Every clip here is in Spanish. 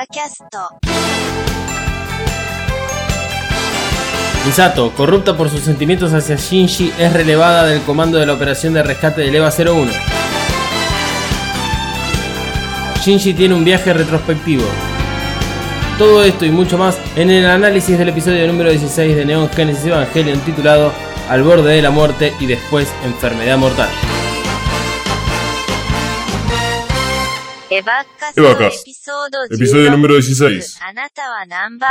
エヴァキャスト Misato, corrupta por sus sentimientos hacia Shinji, es relevada del comando de la operación de rescate del EVA 01. Shinji tiene un viaje retrospectivo. Todo esto y mucho más en el análisis del episodio número 16 de Neon Genesis Evangelion titulado Al borde de la muerte y después Enfermedad mortal. エ Episodio número 16.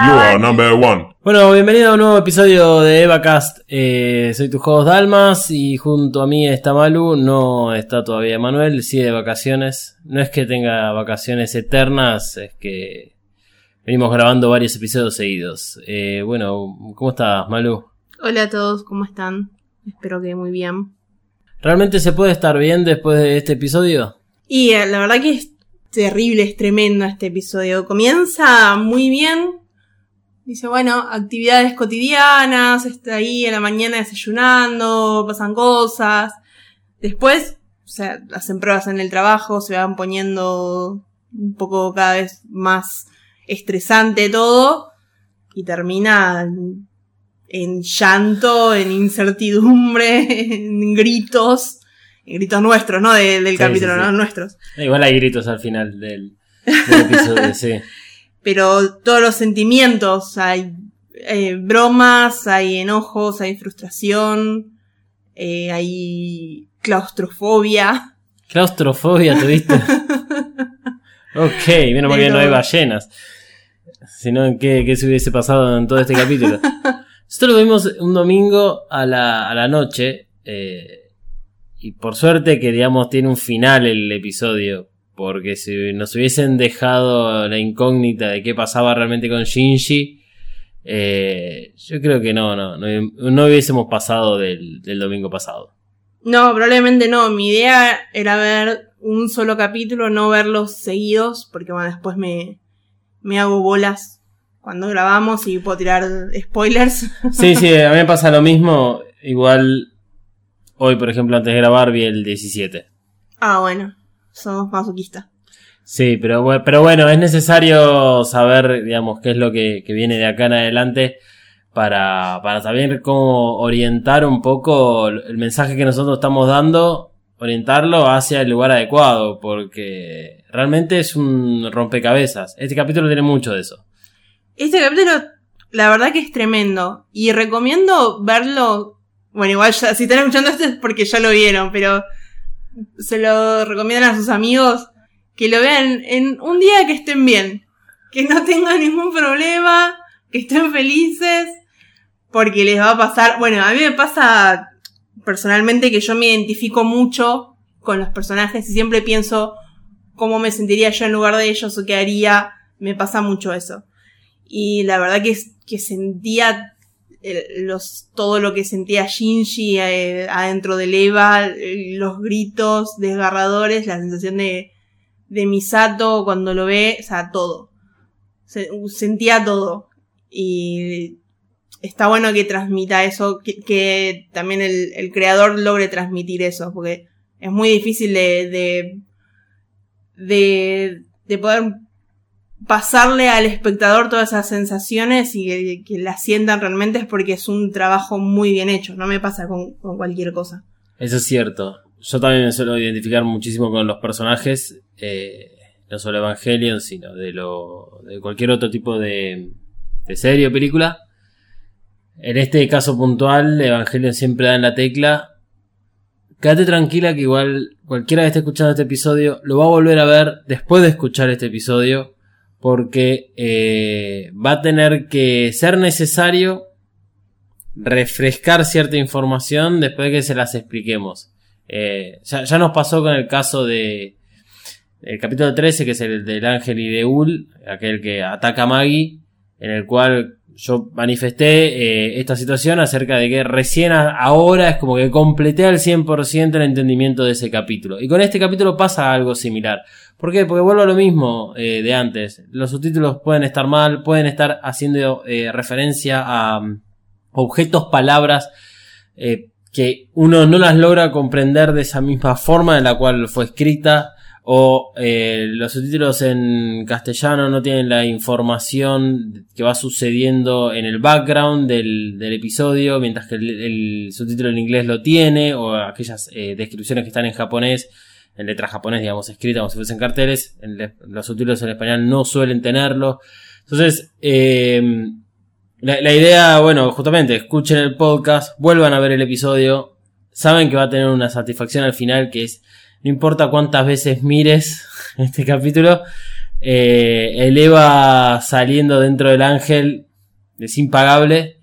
You are number one. Bueno, bienvenido a un nuevo episodio de EvaCast. Eh, soy tu host Dalmas y junto a mí está Malu. No está todavía Manuel, sigue de vacaciones. No es que tenga vacaciones eternas, es que venimos grabando varios episodios seguidos. Eh, bueno, ¿cómo estás, Malu? Hola a todos, ¿cómo están? Espero que muy bien. ¿Realmente se puede estar bien después de este episodio? Y eh, la verdad que terrible, es tremendo este episodio. Comienza muy bien. Dice, bueno, actividades cotidianas, está ahí en la mañana desayunando, pasan cosas. Después, o hacen pruebas en el trabajo, se van poniendo un poco cada vez más estresante todo. Y termina en llanto, en incertidumbre, en gritos. En gritos nuestros, ¿no? De- del Sí, capítulo, sí, sí. ¿no? Nuestros. Igual hay gritos al final del, del episodio, sí. pero todos los sentimientos, hay eh, bromas, hay enojos, hay frustración, eh, hay claustrofobia. Claustrofobia, ¿tuviste? ok, menos mal que no hay ballenas. Si no, ¿qué, ¿qué se hubiese pasado en todo este capítulo? Nosotros lo vimos un domingo a la, a la noche. eh, y por suerte que, digamos, tiene un final el episodio. Porque si nos hubiesen dejado la incógnita de qué pasaba realmente con Shinji, eh, yo creo que no, no, no, no hubiésemos pasado del, del domingo pasado. No, probablemente no. Mi idea era ver un solo capítulo, no verlos seguidos, porque bueno, después me, me hago bolas cuando grabamos y puedo tirar spoilers. Sí, sí, a mí me pasa lo mismo. Igual hoy, por ejemplo, antes de grabar vi el 17. ah, bueno, somos masoquistas. Sí, pero, pero bueno, es necesario saber, digamos, qué es lo que, que viene de acá en adelante para, para saber cómo orientar un poco el mensaje que nosotros estamos dando, orientarlo hacia el lugar adecuado, porque realmente es un rompecabezas. Este capítulo tiene mucho de eso. Este capítulo, la verdad que es tremendo. Y recomiendo verlo. Bueno, igual ya, si están escuchando esto es porque ya lo vieron, pero se lo recomiendan a sus amigos que lo vean en un día que estén bien. Que no tengan ningún problema, que estén felices, porque les va a pasar. Bueno, a mí me pasa personalmente que yo me identifico mucho con los personajes y siempre pienso cómo me sentiría yo en lugar de ellos o qué haría. Me pasa mucho eso y la verdad que, que sentía eh, los, todo lo que sentía Shinji eh, adentro del Eva, los gritos desgarradores, la sensación de, de Misato cuando lo ve, o sea, todo. Se- sentía todo. Y está bueno que transmita eso, que, también el, el creador logre transmitir eso, porque es muy difícil de, de, de poder pasarle al espectador todas esas sensaciones y que, que las sientan realmente es porque es un trabajo muy bien hecho. No me pasa con, cualquier cosa. Eso es cierto. Yo también me suelo identificar muchísimo con los personajes, eh, no solo Evangelion, sino de lo de cualquier otro tipo de, de serie o película. En este caso puntual, Evangelion siempre da en la tecla. Quédate tranquila que igual cualquiera que esté escuchando este episodio lo va a volver a ver después de escuchar este episodio porque eh, va a tener que ser necesario refrescar cierta información después de que se las expliquemos. Eh, ya, nos pasó con el caso de el capítulo 13, que es el del ángel y de Ul, aquel que ataca a Maggie, en el cual yo manifesté eh, esta situación acerca de que recién ahora es como que completé al 100% el entendimiento de ese capítulo. Y con este capítulo pasa algo similar. ¿Por qué? Porque vuelvo a lo mismo eh, de antes. Los subtítulos pueden estar mal, pueden estar haciendo eh, referencia a mm, objetos, palabras eh, que uno no las logra comprender de esa misma forma en la cual fue escrita o los subtítulos en castellano no tienen la información que va sucediendo en el background del, episodio, mientras que el, subtítulo en inglés lo tiene, o aquellas descripciones que están en japonés, en letra japonés, digamos, escritas como si fuesen carteles, en los subtítulos en español no suelen tenerlo. Entonces, eh, la, la idea, bueno, justamente, escuchen el podcast, vuelvan a ver el episodio, saben que va a tener una satisfacción al final que es, no importa cuántas veces mires este capítulo, eh, el Eva saliendo dentro del ángel es impagable.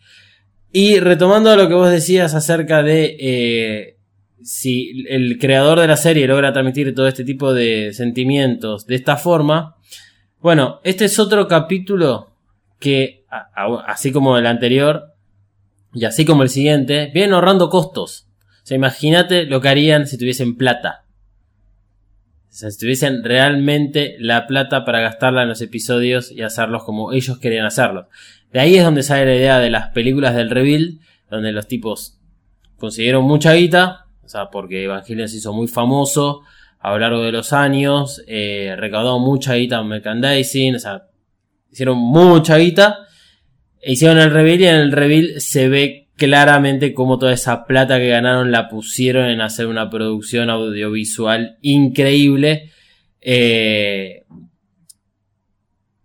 Y retomando lo que vos decías acerca de eh, si el creador de la serie logra transmitir todo este tipo de sentimientos de esta forma, bueno, este es otro capítulo que, así como el anterior, y así como el siguiente, vienen ahorrando costos. O sea, imagínate lo que harían si tuviesen plata. Si tuviesen realmente la plata para gastarla en los episodios y hacerlos como ellos querían hacerlos. De ahí es donde sale la idea de las películas del Reveal, donde los tipos consiguieron mucha guita, o sea, porque Evangelion se hizo muy famoso a lo largo de los años, eh, recaudó mucha guita en merchandising, o sea, hicieron mucha guita, e hicieron el reveal y en el reveal se ve claramente cómo toda esa plata que ganaron la pusieron en hacer una producción audiovisual increíble. eh,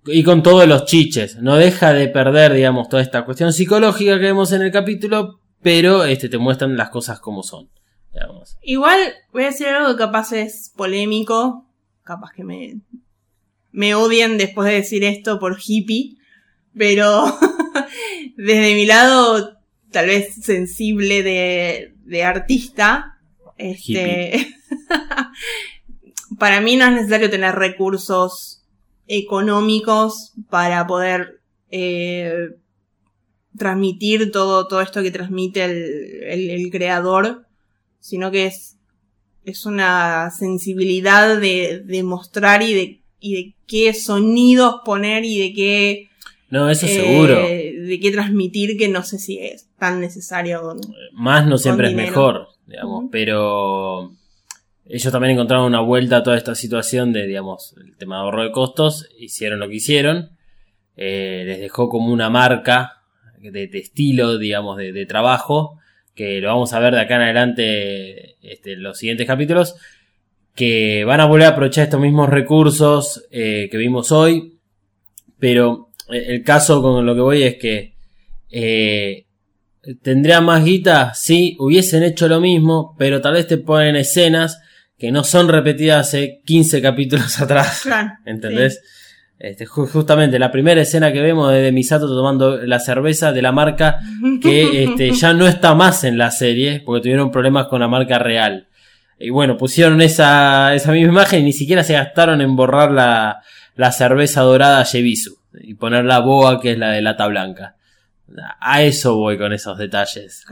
y con todos los chiches. No deja de perder, digamos, toda esta cuestión psicológica que vemos en el capítulo, pero este, te muestran las cosas como son. Igual voy a decir algo que capaz es polémico. Capaz que me, me odien después de decir esto por hippie. Pero desde mi lado, tal vez sensible de, de artista, este, para mí no es necesario tener recursos económicos para poder eh, transmitir todo, todo esto que transmite el- el creador, sino que es, es una sensibilidad de, de mostrar y de, y de qué sonidos poner y de qué, No, eso eh, seguro. de qué transmitir que no sé si es tan necesario. con- Más no siempre es dinero. mejor, digamos, pero ellos también encontraron una vuelta a toda esta situación de, digamos, el tema de ahorro de costos, hicieron lo que hicieron, eh, les dejó como una marca de, de estilo, digamos, de, de trabajo, que lo vamos a ver de acá en adelante este, los siguientes capítulos, que van a volver a aprovechar estos mismos recursos eh, que vimos hoy, pero eh, el caso con lo que voy es que eh, tendría más guita si hubiesen hecho lo mismo, pero tal vez te ponen escenas que no son repetidas hace 15 capítulos atrás. Claro, ¿Entendés? Este, ju- justamente la primera escena que vemos es de Misato tomando la cerveza de la marca que este, ya no está más en la serie porque tuvieron problemas con la marca real. Y bueno, pusieron esa, esa misma imagen y ni siquiera se gastaron en borrar la, la cerveza dorada Yebisu y poner la boa que es la de lata blanca. A eso voy con esos detalles.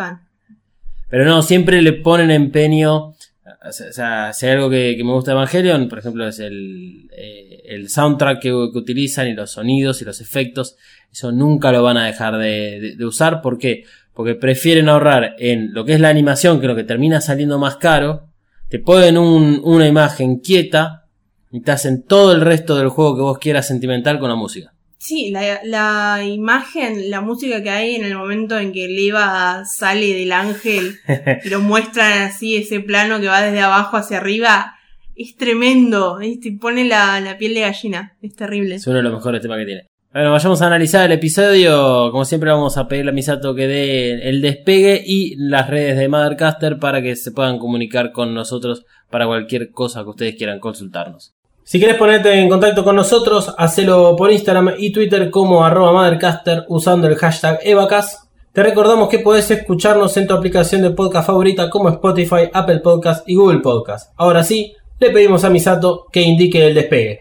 Pero no, siempre le ponen empeño. O sea, si hay algo que, que me gusta de Evangelion, por ejemplo, es el, eh, el soundtrack que, que utilizan y los sonidos y los efectos. Eso nunca lo van a dejar de, de- usar. ¿Por qué? Porque prefieren ahorrar en lo que es la animación, que lo que termina saliendo más caro. Te ponen un- una imagen quieta y te hacen todo el resto del juego que vos quieras sentimental con la música. Sí, la, la imagen, la música que hay en el momento en que Leva sale del ángel y lo muestran así, ese plano que va desde abajo hacia arriba, es tremendo. Te pone la, la piel de gallina. Es terrible. Es uno de los mejores temas que tiene. Bueno, vayamos a analizar el episodio. Como siempre vamos a pedirle a Misato que dé el despegue y las redes de Mothercaster para que se puedan comunicar con nosotros para cualquier cosa que ustedes quieran consultarnos. Si quieres ponerte en contacto con nosotros, hacelo por Instagram y Twitter como arroba Mothercaster usando el hashtag Evacas. Te recordamos que podés escucharnos en tu aplicación de podcast favorita como Spotify, Apple Podcast y Google Podcast. Ahora sí, le pedimos a Misato que indique el despegue.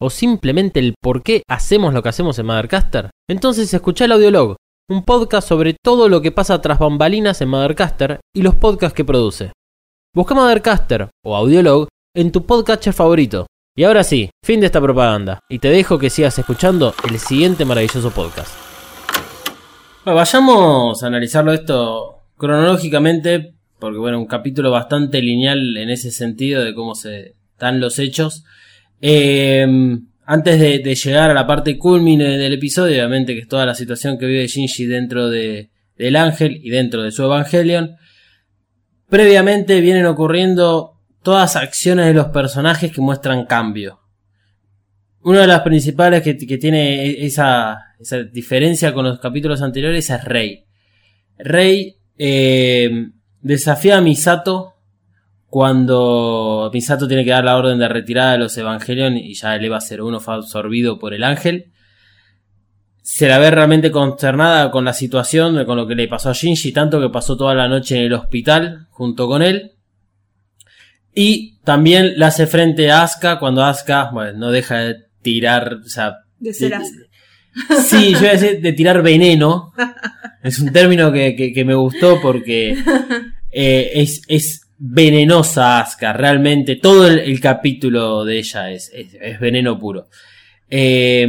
o simplemente el por qué hacemos lo que hacemos en Mothercaster? Entonces escucha el Audiolog, un podcast sobre todo lo que pasa tras bambalinas en Mothercaster y los podcasts que produce. Busca Mothercaster o Audiolog en tu podcatcher favorito. Y ahora sí, fin de esta propaganda, y te dejo que sigas escuchando el siguiente maravilloso podcast. Bueno, vayamos a analizarlo esto cronológicamente, porque bueno, un capítulo bastante lineal en ese sentido de cómo se dan los hechos. Eh, antes de, llegar a la parte culmine del episodio, obviamente que es toda la situación que vive Shinji dentro de, del ángel y dentro de su Evangelion. Previamente vienen ocurriendo todas acciones de los personajes que muestran cambio. Una de las principales que, tiene esa, diferencia con los capítulos anteriores es Rey. Rey eh, desafía a Misato cuando Misato tiene que dar la orden de retirada de los Evangelion y ya el Eva 01 fue absorbido por el ángel. Se la ve realmente consternada con la situación, con lo que le pasó a Shinji, tanto que pasó toda la noche en el hospital junto con él. Y también le hace frente a Asuka cuando Asuka, bueno, no deja de tirar, o sea, De ser Asuka. Sí, yo iba a decir de tirar veneno. Es un término que, que- que me gustó porque eh, es, es venenosa Asuka, realmente. Todo el, capítulo de ella es, es, veneno puro. Eh,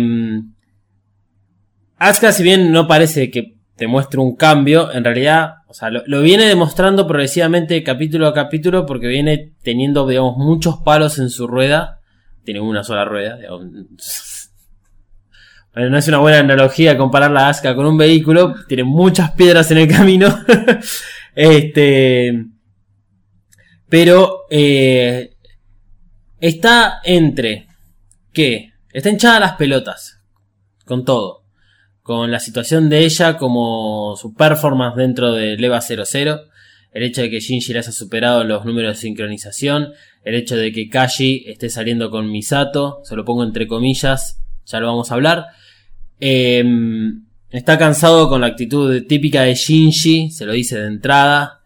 Asuka, si bien no parece que te muestre un cambio, en realidad, o sea, lo, lo viene demostrando progresivamente capítulo a capítulo porque viene teniendo, digamos, muchos palos en su rueda. Tiene una sola rueda, digamos. Bueno, no es una buena analogía comparar la Asuka con un vehículo. Tiene muchas piedras en el camino. este. Pero eh, está entre que está hinchada las pelotas con todo. Con la situación de ella como su performance dentro de Leva 00. El hecho de que Shinji le haya superado los números de sincronización. El hecho de que Kashi esté saliendo con Misato. Se lo pongo entre comillas. Ya lo vamos a hablar. Eh, está cansado con la actitud típica de Shinji. Se lo dice de entrada.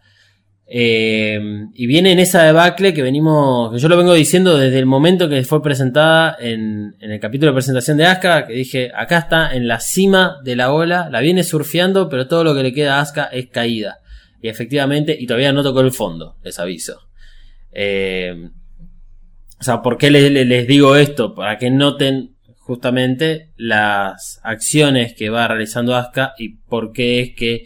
Eh, y viene en esa debacle que venimos, que yo lo vengo diciendo desde el momento que fue presentada en, en el capítulo de presentación de Asuka, que dije, acá está en la cima de la ola, la viene surfeando, pero todo lo que le queda a Asuka es caída. Y efectivamente, y todavía no tocó el fondo, les aviso. Eh, o sea, ¿por qué les, les- digo esto? Para que noten justamente las acciones que va realizando Asuka y por qué es que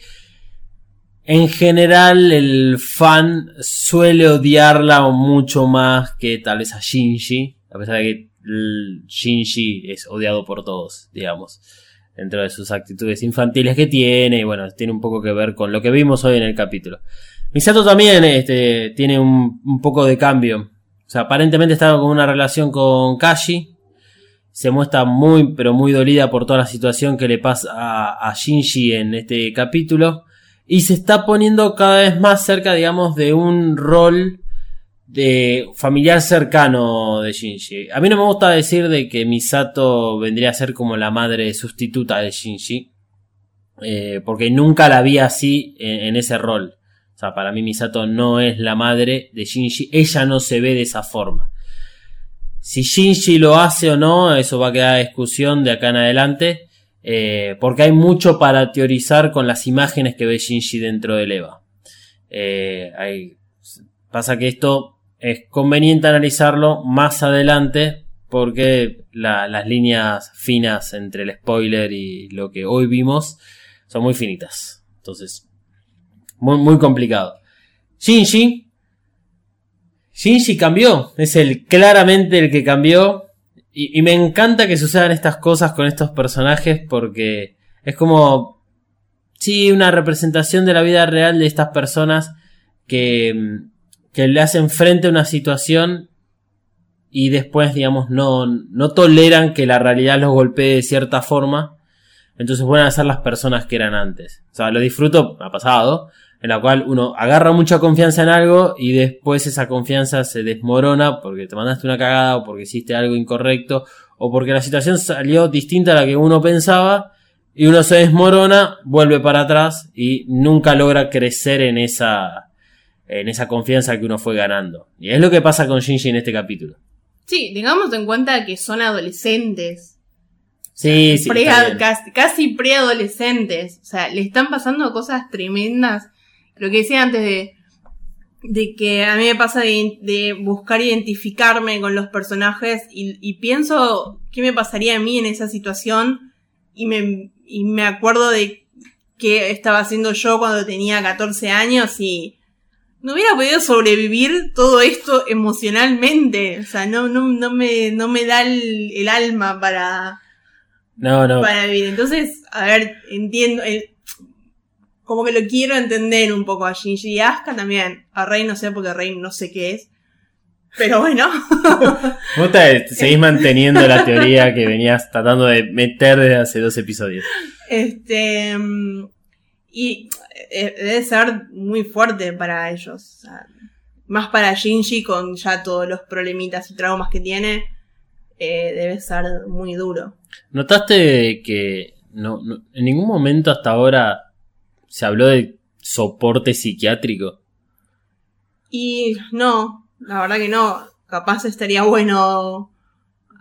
en general el fan suele odiarla mucho más que tal vez a Shinji, a pesar de que Shinji es odiado por todos, digamos, dentro de sus actitudes infantiles que tiene, y bueno, tiene un poco que ver con lo que vimos hoy en el capítulo. Misato también este, tiene un, poco de cambio. O sea, aparentemente estaba con una relación con Kashi. Se muestra muy, pero muy dolida por toda la situación que le pasa a, a Shinji en este capítulo. Y se está poniendo cada vez más cerca, digamos, de un rol de familiar cercano de Shinji. A mí no me gusta decir de que Misato vendría a ser como la madre sustituta de Shinji. eh, porque nunca la vi así en, en ese rol. O sea, para mí Misato no es la madre de Shinji. Ella no se ve de esa forma. Si Shinji lo hace o no, eso va a quedar a discusión de acá en adelante. Eh, porque hay mucho para teorizar con las imágenes que ve Shinji dentro del EVA. Eh, hay- pasa que esto es conveniente analizarlo más adelante porque la- las líneas finas entre el spoiler y lo que hoy vimos son muy finitas. Entonces, muy, muy complicado. Shinji. Shinji cambió. Es el claramente el que cambió. Y, me encanta que sucedan estas cosas con estos personajes porque es como. Sí, una representación de la vida real de estas personas que, mm, que le hacen frente a una situación y después, digamos, no, no toleran que la realidad los golpee de cierta forma. Entonces vuelven a ser las personas que eran antes. O sea, lo disfruto, ha pasado, en la cual uno agarra mucha confianza en algo y después esa confianza se desmorona porque te mandaste una cagada o porque hiciste algo incorrecto o porque la situación salió distinta a la que uno pensaba y uno se desmorona, vuelve para atrás y nunca logra crecer en esa en esa confianza que uno fue ganando. Y es lo que pasa con Shinji en este capítulo. Sí, tengamos en cuenta que son adolescentes. Sí, sí. Pre- casi, casi preadolescentes. O sea, le están pasando cosas tremendas. Lo que decía antes de, de que a mí me pasa de, de buscar identificarme con los personajes y, y pienso qué me pasaría a mí en esa situación y me, y me acuerdo de qué estaba haciendo yo cuando tenía 14 años y no hubiera podido sobrevivir todo esto emocionalmente. O sea, no, no, no, me, no me da el, el alma para, No, no. para vivir. Entonces, a ver, entiendo. Como que lo quiero entender un poco a Shinji y Asuka también. A Rey no sé porque Rey no sé qué es. Pero bueno. Vos te- seguís manteniendo la teoría que venías tratando de meter desde hace dos episodios. este. Y eh, debe ser muy fuerte para ellos. o sea, más para Shinji con ya todos los problemitas y traumas que tiene. eh, debe ser muy duro. ¿Notaste que no, no- en ningún momento hasta ahora se habló de soporte psiquiátrico? Y no, la verdad que no. Capaz estaría bueno.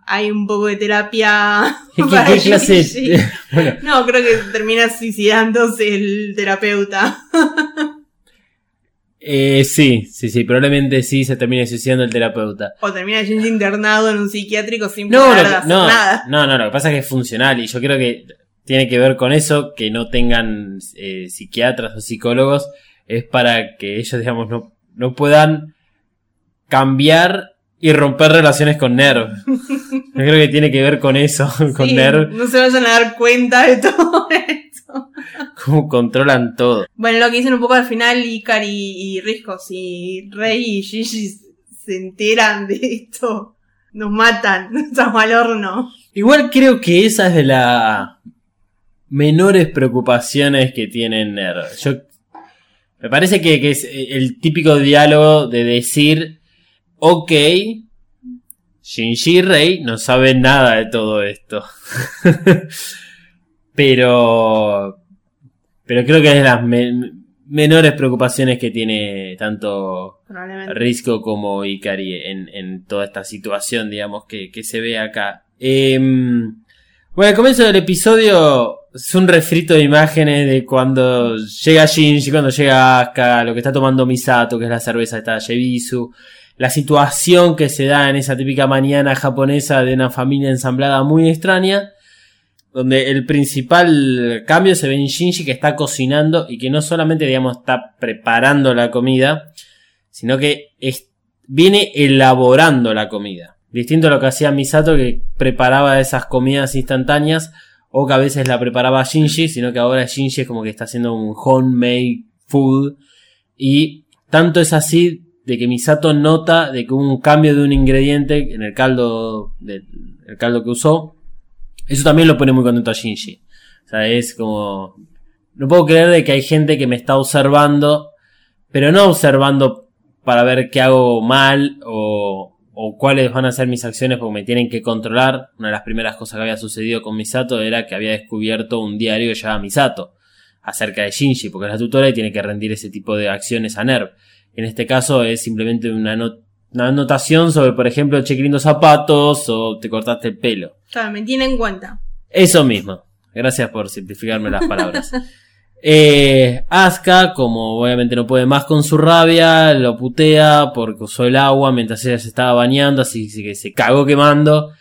Hay un poco de terapia. ¿Qué, para qué clase? Bueno, No, creo que termina suicidándose el terapeuta. eh, sí, sí, sí, probablemente sí se termine suicidando el terapeuta. O termina Shinji internado en un psiquiátrico sin No, poder lo que- hacer no, nada. no, no, lo que pasa es que es funcional y yo creo que tiene que ver con eso, que no tengan eh, psiquiatras o psicólogos, es para que ellos, digamos, no, no puedan cambiar y romper relaciones con Nerv. Yo creo que tiene que ver con eso, con Sí, Nerv, No se vayan a dar cuenta de todo esto. cómo controlan todo. Bueno, lo que dicen un poco al final Ikari y Risco, si Rey y Shinji se enteran de esto, nos matan, estamos al horno. Igual creo que esa es de las menores preocupaciones que tiene Nerv. Yo me parece que, que es eh, el típico diálogo de decir, ok, Shinji Rei no saben nada de todo esto. pero, pero creo que es de las me- menores preocupaciones que tiene tanto. Risco como Ikari en, en toda esta situación, digamos, que, que se ve acá. Em, bueno, al comienzo del episodio es un refrito de imágenes de cuando llega Shinji, cuando llega Asuka, lo que está tomando Misato, que es la cerveza esta Yebisu, la situación que se da en esa típica mañana japonesa de una familia ensamblada muy extraña, donde el principal cambio se ve en Shinji que está cocinando y que no solamente, digamos, está preparando la comida, sino que viene elaborando la comida. Distinto a lo que hacía Misato, que preparaba esas comidas instantáneas, o que a veces la preparaba Shinji, sino que ahora Shinji es como que está haciendo un homemade food. Y tanto es así de que Misato nota de que un cambio de un ingrediente en el caldo, del el caldo que usó. Eso también lo pone muy contento a Shinji. O sea, es como... No puedo creer de que hay gente que me está observando, pero no observando para ver qué hago mal o, o cuáles van a ser mis acciones porque me tienen que controlar. Una de las primeras cosas que había sucedido con Misato era que había descubierto un diario ya Misato acerca de Shinji, porque es la tutora y tiene que rendir ese tipo de acciones a NERV. En este caso es simplemente una no- una anotación sobre, por ejemplo, che, zapatos o te cortaste el pelo. Claro, me tiene en cuenta. Eso mismo. Gracias por simplificarme las palabras. Eh, Asuka, como obviamente no puede más con su rabia, lo putea porque usó el agua mientras ella se estaba bañando, así que se cagó quemando.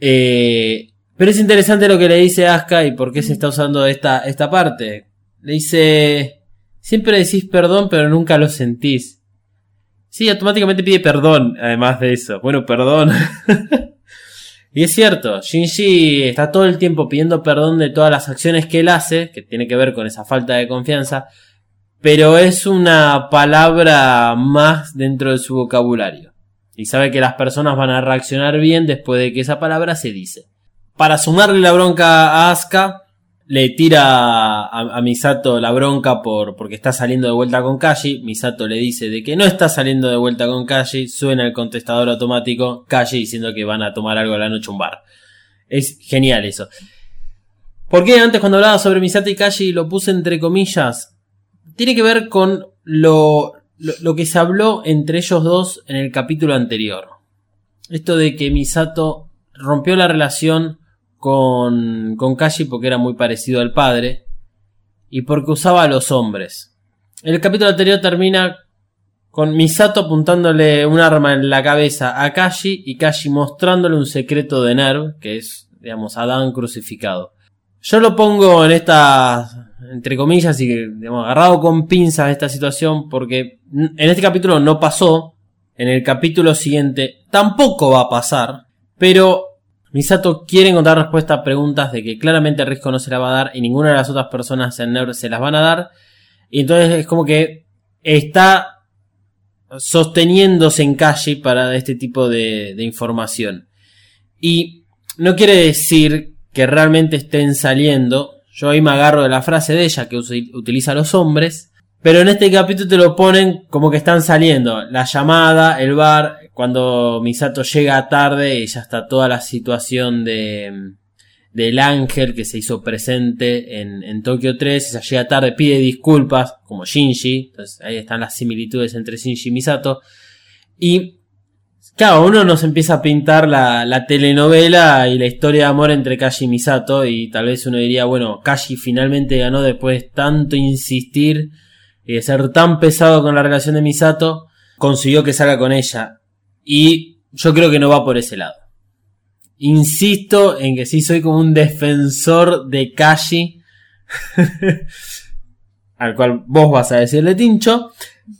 Eh, pero es interesante lo que le dice Asuka y por qué se está usando esta, esta parte. Le dice, siempre decís perdón pero nunca lo sentís. Sí, automáticamente pide perdón, además de eso. Bueno, perdón. y es cierto, Shinji está todo el tiempo pidiendo perdón de todas las acciones que él hace, que tiene que ver con esa falta de confianza, pero es una palabra más dentro de su vocabulario. Y sabe que las personas van a reaccionar bien después de que esa palabra se dice. Para sumarle la bronca a Asuka, le tira a, Misato la bronca por, porque está saliendo de vuelta con Kashi. Misato le dice de que no está saliendo de vuelta con Kashi. Suena el contestador automático. Kashi diciendo que van a tomar algo a la noche un bar. Es genial eso. ¿Por qué antes cuando hablaba sobre Misato y Kashi lo puse entre comillas? Tiene que ver con lo, lo que se habló entre ellos dos en el capítulo anterior. Esto de que Misato rompió la relación con, con Kashi porque era muy parecido al padre y porque usaba a los hombres. El capítulo anterior termina con Misato apuntándole un arma en la cabeza a Kashi y Kashi mostrándole un secreto de Nerv, que es, digamos, Adán crucificado. Yo lo pongo en esta, entre comillas, y digamos, agarrado con pinzas esta situación porque en este capítulo no pasó, en el capítulo siguiente tampoco va a pasar, pero Misato quiere encontrar respuesta a preguntas de que claramente Risco no se la va a dar y ninguna de las otras personas en Nerd se las van a dar. Y entonces es como que está sosteniéndose en calle para este tipo de, de información. Y no quiere decir que realmente estén saliendo. Yo ahí me agarro de la frase de ella que utiliza a los hombres. Pero en este capítulo te lo ponen como que están saliendo. La llamada, el bar, cuando Misato llega tarde y ya está toda la situación de del ángel que se hizo presente en, en Tokio 3, ella llega tarde, pide disculpas, como Shinji, entonces ahí están las similitudes entre Shinji y Misato, y claro, uno nos empieza a pintar la, la telenovela y la historia de amor entre Kashi y Misato, y tal vez uno diría, bueno, Kashi finalmente ganó después de tanto insistir y de ser tan pesado con la relación de Misato, consiguió que salga con ella. Y yo creo que no va por ese lado. Insisto en que sí soy como un defensor de Kashi. al cual vos vas a decirle tincho.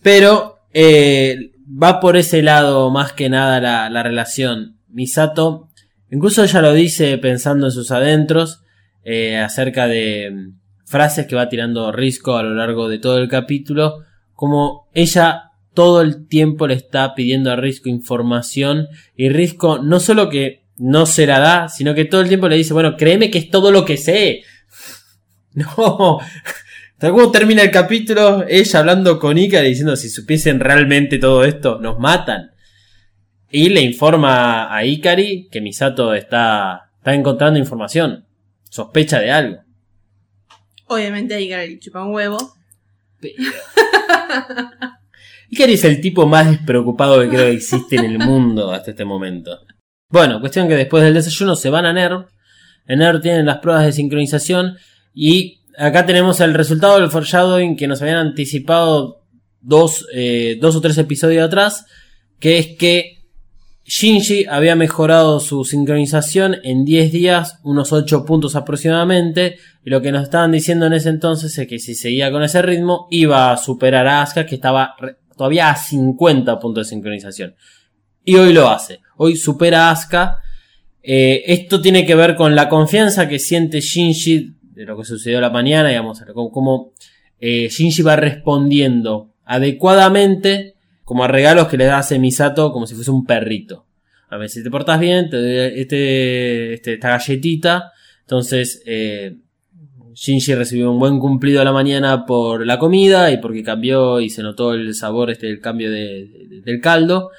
Pero eh, va por ese lado más que nada la, la, relación. Misato, incluso ella lo dice pensando en sus adentros. Eh, acerca de mm, frases que va tirando Risco a lo largo de todo el capítulo. Como ella todo el tiempo le está pidiendo a Risco información y Risco no solo que no se la da, sino que todo el tiempo le dice, bueno, créeme que es todo lo que sé. No. ¿Cómo termina el capítulo? Ella hablando con Ikari diciendo si supiesen realmente todo esto, nos matan. Y le informa a Ikari que Misato está, está encontrando información. Sospecha de algo. Obviamente Ikari chupa un huevo. Pero... Ikari es el tipo más despreocupado que creo que existe en el mundo hasta este momento. Bueno, cuestión que después del desayuno se van a NERV. En NERV tienen las pruebas de sincronización y acá tenemos el resultado del foreshadowing que nos habían anticipado dos, eh, dos o tres episodios atrás, que es que Shinji había mejorado su sincronización en 10 días, unos 8 puntos aproximadamente, y lo que nos estaban diciendo en ese entonces es que si seguía con ese ritmo iba a superar a Asuka que estaba todavía a 50 puntos de sincronización. Y hoy lo hace. Hoy supera a Asuka. Eh, esto tiene que ver con la confianza que siente Shinji de lo que sucedió la mañana, digamos, como eh, Shinji va respondiendo adecuadamente como a regalos que le a Misato como si fuese un perrito. A ver, si te portas bien, te doy este, este, esta galletita. Entonces, eh, Shinji recibió un buen cumplido a la mañana por la comida y porque cambió y se notó el sabor, este, el cambio de, de, del caldo.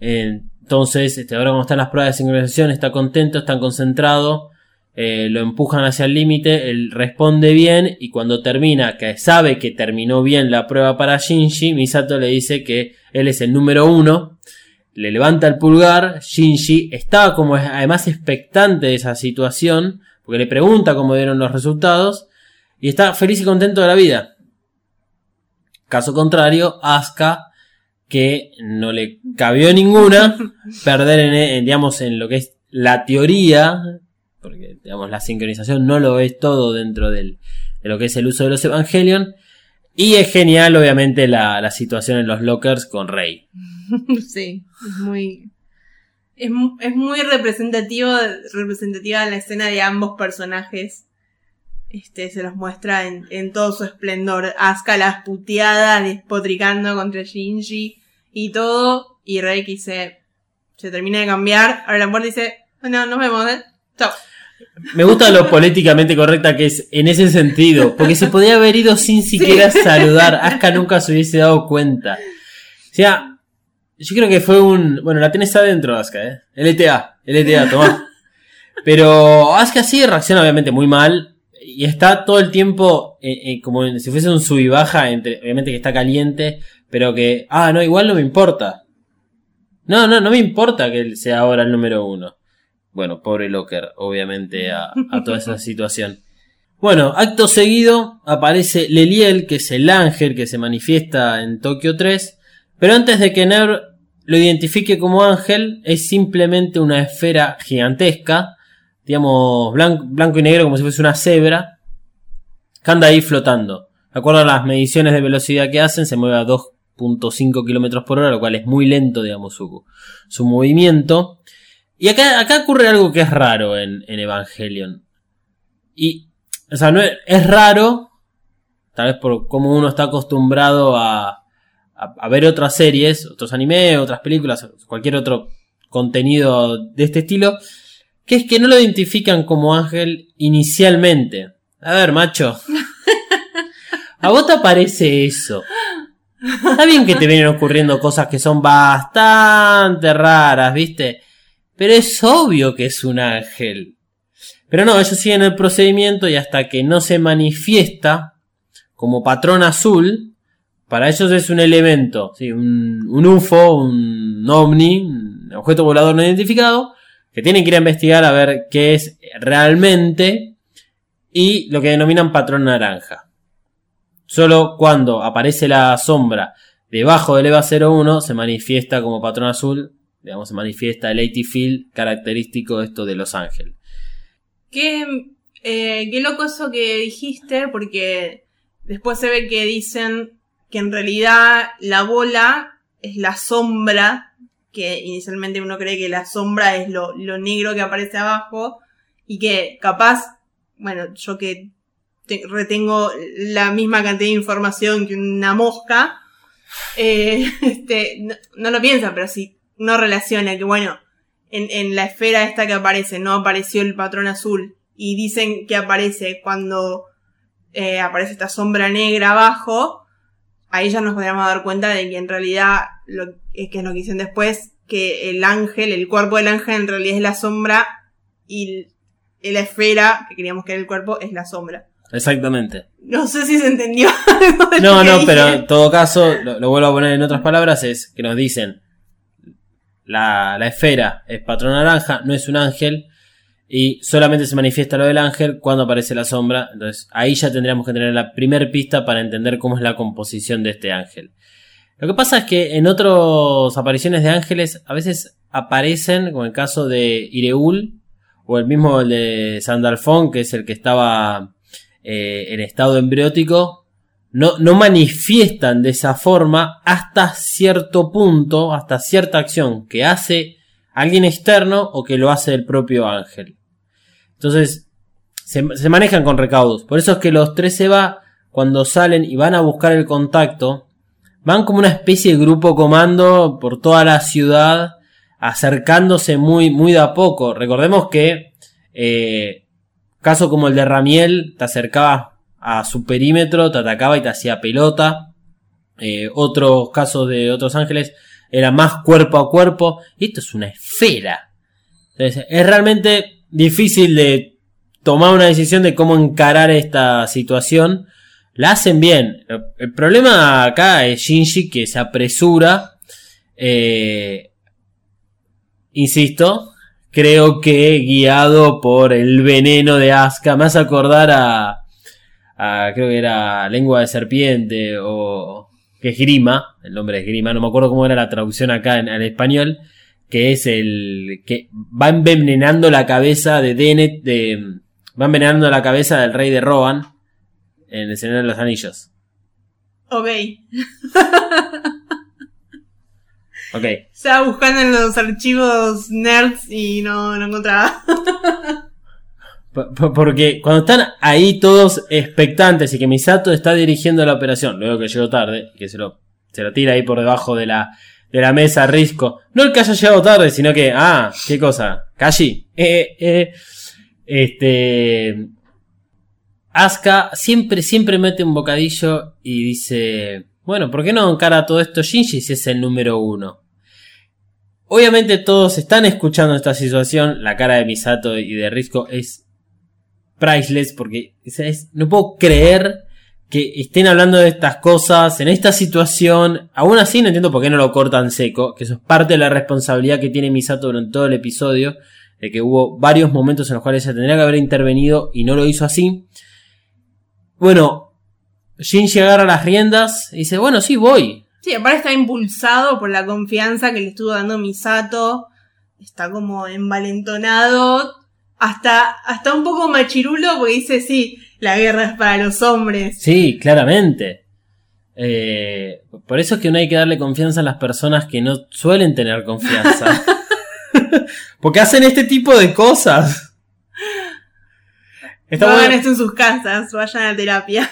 Entonces, este, ahora como están las pruebas de sincronización, está contento, está concentrado eh, lo empujan hacia el límite, él responde bien y cuando termina, que sabe que terminó bien la prueba para Shinji, Misato le dice que él es el número uno, le levanta el pulgar, Shinji estaba como además expectante de esa situación, porque le pregunta cómo dieron los resultados y está feliz y contento de la vida. Caso contrario, Asuka, que no le cabió ninguna, perder en, en, digamos, en lo que es la teoría, porque digamos, la sincronización no lo es todo dentro del, de lo que es el uso de los Evangelion. Y es genial, obviamente, la, la situación en los lockers con Rey. sí, es muy. Es, es muy representativo, representativa la escena de ambos personajes. Este, se los muestra en, en todo su esplendor. Asuka las puteadas, despotricando contra Shinji y todo. Y que se, se termina de cambiar. Ahora la puerta y dice, bueno, nos vemos, ¿eh? Chao. Me gusta lo políticamente correcta que es en ese sentido, porque se podía haber ido sin siquiera saludar. Asuka nunca se hubiese dado cuenta. O sea, yo creo que fue un. Bueno, la tenés adentro, Asuka, ¿eh? LTA, LTA, tomá. Pero Asuka sí reacciona obviamente muy mal. Y está todo el tiempo eh, eh, como si fuese un sub y baja, entre, obviamente que está caliente, pero que, ah, no, igual no me importa. No, no, no me importa que él sea ahora el número uno. Bueno, pobre Locker, obviamente, a, a toda esa situación. Bueno, acto seguido aparece Leliel, que es el ángel que se manifiesta en Tokio 3, pero antes de que Ner lo identifique como ángel, es simplemente una esfera gigantesca, digamos, blanco, y negro como si fuese una cebra, que anda ahí flotando. De acuerdo a las mediciones de velocidad que hacen, se mueve a 2.5 kilómetros por hora, lo cual es muy lento, digamos, su, movimiento. Y acá, ocurre algo que es raro en, en Evangelion. Y, o sea, no es, es raro, tal vez por cómo uno está acostumbrado a, a, ver otras series, otros animes, otras películas, cualquier otro contenido de este estilo, que es que no lo identifican como ángel inicialmente. A ver, macho. ¿A vos te parece eso? Está bien que te vienen ocurriendo cosas que son bastante raras, ¿viste? Pero es obvio que es un ángel. Pero no, ellos siguen el procedimiento y hasta que no se manifiesta como patrón azul, para ellos es un elemento, ¿sí? un, un UFO, un ovni, un objeto volador no identificado, que tienen que ir a investigar a ver qué es realmente y lo que denominan patrón naranja. Solo cuando aparece la sombra debajo del EVA 01 se manifiesta como patrón azul, digamos, se manifiesta el AT field característico de esto de Los Ángeles. Qué, eh, qué loco eso que dijiste, porque después se ve que dicen que en realidad la bola es la sombra, que inicialmente uno cree que la sombra es lo, negro que aparece abajo, y que capaz, bueno, yo que te- retengo la misma cantidad de información que una mosca, eh, este, no, lo piensa, pero si no relaciona que, bueno, en, en la esfera esta que aparece no apareció el patrón azul y dicen que aparece cuando eh, aparece esta sombra negra abajo, ahí ya nos podríamos dar cuenta de que en realidad, lo, es que es lo que dicen después, que el ángel, el cuerpo del ángel en realidad es la sombra y la esfera, que creíamos que era el cuerpo, es la sombra. Exactamente. No sé si se entendió. algo de No, no, dije. pero en todo caso, lo, lo vuelvo a poner en otras palabras, es que nos dicen, la, la esfera es patrón naranja, no es un ángel, y solamente se manifiesta lo del ángel cuando aparece la sombra, entonces ahí ya tendríamos que tener la primer pista para entender cómo es la composición de este ángel. Lo que pasa es que en otras apariciones de ángeles a veces aparecen, como el caso de Ireul, o el mismo de Sandalfon, que es el que estaba eh, en estado embriótico, no, no manifiestan de esa forma hasta cierto punto, hasta cierta acción que hace alguien externo o que lo hace el propio ángel. Entonces, se, manejan con recaudos. Por eso es que los tres Eva, cuando salen y van a buscar el contacto, van como una especie de grupo comando por toda la ciudad, acercándose muy, muy de a poco. Recordemos que, eh, caso como el de Ramiel, te acercabas a su perímetro, te atacaba y te hacía pelota. Eh, otros casos de otros ángeles era más cuerpo a cuerpo. Esto es una esfera. Entonces, es realmente difícil de tomar una decisión de cómo encarar esta situación. La hacen bien. El problema acá es Shinji que se apresura. eh, insisto, creo que guiado por el veneno de Asuka. Me hace acordar a, creo que era lengua de serpiente o que es grima, el nombre es grima, no me acuerdo cómo era la traducción acá en, al español, que es el que va envenenando la cabeza de Dennet, de, va envenenando la cabeza del rey de Rohan en el Señor de los Anillos. Ok. Ok. Estaba buscando en los archivos nerds y no, no encontraba. Porque cuando están ahí todos expectantes y que Misato está dirigiendo la operación, luego que llegó tarde, que se lo, se lo tira ahí por debajo de la, de la mesa Risco. No el que haya llegado tarde, sino que, ah, qué cosa, Kashi. Eh, eh, este. Asuka siempre, siempre mete un bocadillo y dice, bueno, ¿por qué no encara todo esto Shinji si es el número uno? Obviamente todos están escuchando esta situación, la cara de Misato y de Risco es priceless porque es- no puedo creer que estén hablando de estas cosas en esta situación. Aún así no entiendo por qué no lo cortan seco, que eso es parte de la responsabilidad que tiene Misato durante todo el episodio, de que hubo varios momentos en los cuales ella tendría que haber intervenido y no lo hizo así. Bueno, Shinji agarra las riendas y dice, bueno, sí, voy. Sí, aparte está impulsado por la confianza que le estuvo dando Misato. Está como envalentonado. Hasta, hasta un poco machirulo porque dice, sí, la guerra es para los hombres. Sí, claramente. Eh, por eso es que no hay que darle confianza a las personas que no suelen tener confianza. Porque hacen este tipo de cosas. Está no hagan bueno, esto en sus casas, vayan a terapia.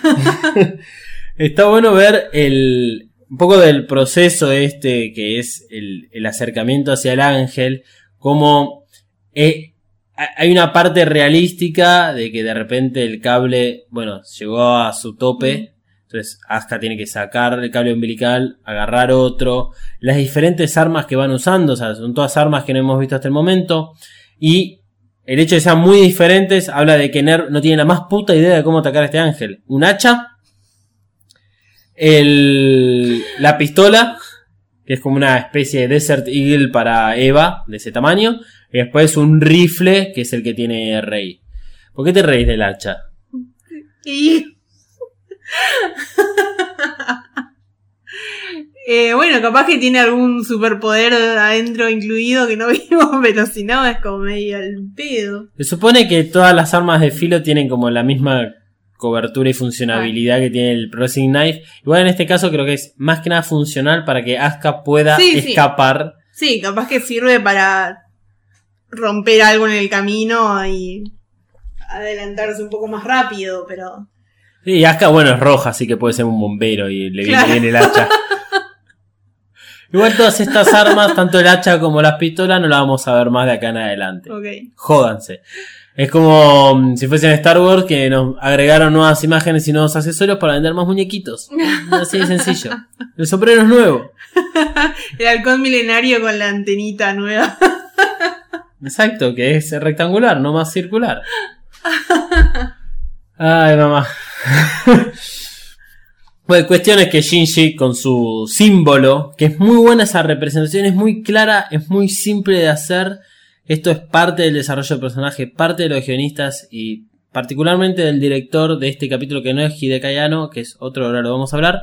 está bueno ver el, un poco del proceso este que es el, el acercamiento hacia el ángel, como eh, hay una parte realística de que de repente el cable, bueno, llegó a su tope. Entonces Asuka tiene que sacar el cable umbilical, agarrar otro, las diferentes armas que van usando, o sea, son todas armas que no hemos visto hasta el momento. Y el hecho de que sean muy diferentes habla de que Ner no tiene la más puta idea de cómo atacar a este ángel. Un hacha, el, la pistola, que es como una especie de Desert Eagle para Eva, de ese tamaño, y después un rifle, que es el que tiene Rey. ¿Por qué te reís del hacha? Y. Eh, bueno, capaz que tiene algún superpoder adentro incluido que no vimos, pero si no es como medio el pedo. Se supone que todas las armas de filo tienen como la misma cobertura y funcionabilidad que tiene el Pressing Knife. Igual en este caso creo que es más que nada funcional para que Asuka pueda Sí, escapar. Sí, capaz que sirve para romper algo en el camino y adelantarse un poco más rápido, pero. Sí, Asuka, bueno, es roja, así que puede ser un bombero y le viene Claro. bien el hacha. Igual todas estas armas, tanto el hacha como las pistolas, no las vamos a ver más de acá en adelante. Ok. Jódanse. Es como mm, si fuesen Star Wars que nos agregaron nuevas imágenes y nuevos accesorios para vender más muñequitos. Así de sencillo. El sombrero es nuevo. El halcón milenario con la antenita nueva. Exacto, que es rectangular, no más circular. Ay, mamá. Bueno, cuestión es que Shinji con su símbolo, que es muy buena esa representación, es muy clara, es muy simple de hacer. Esto es parte del desarrollo del personaje, parte de los guionistas y particularmente del director de este capítulo que no es Hideki Anno, que es otro, ahora lo vamos a hablar,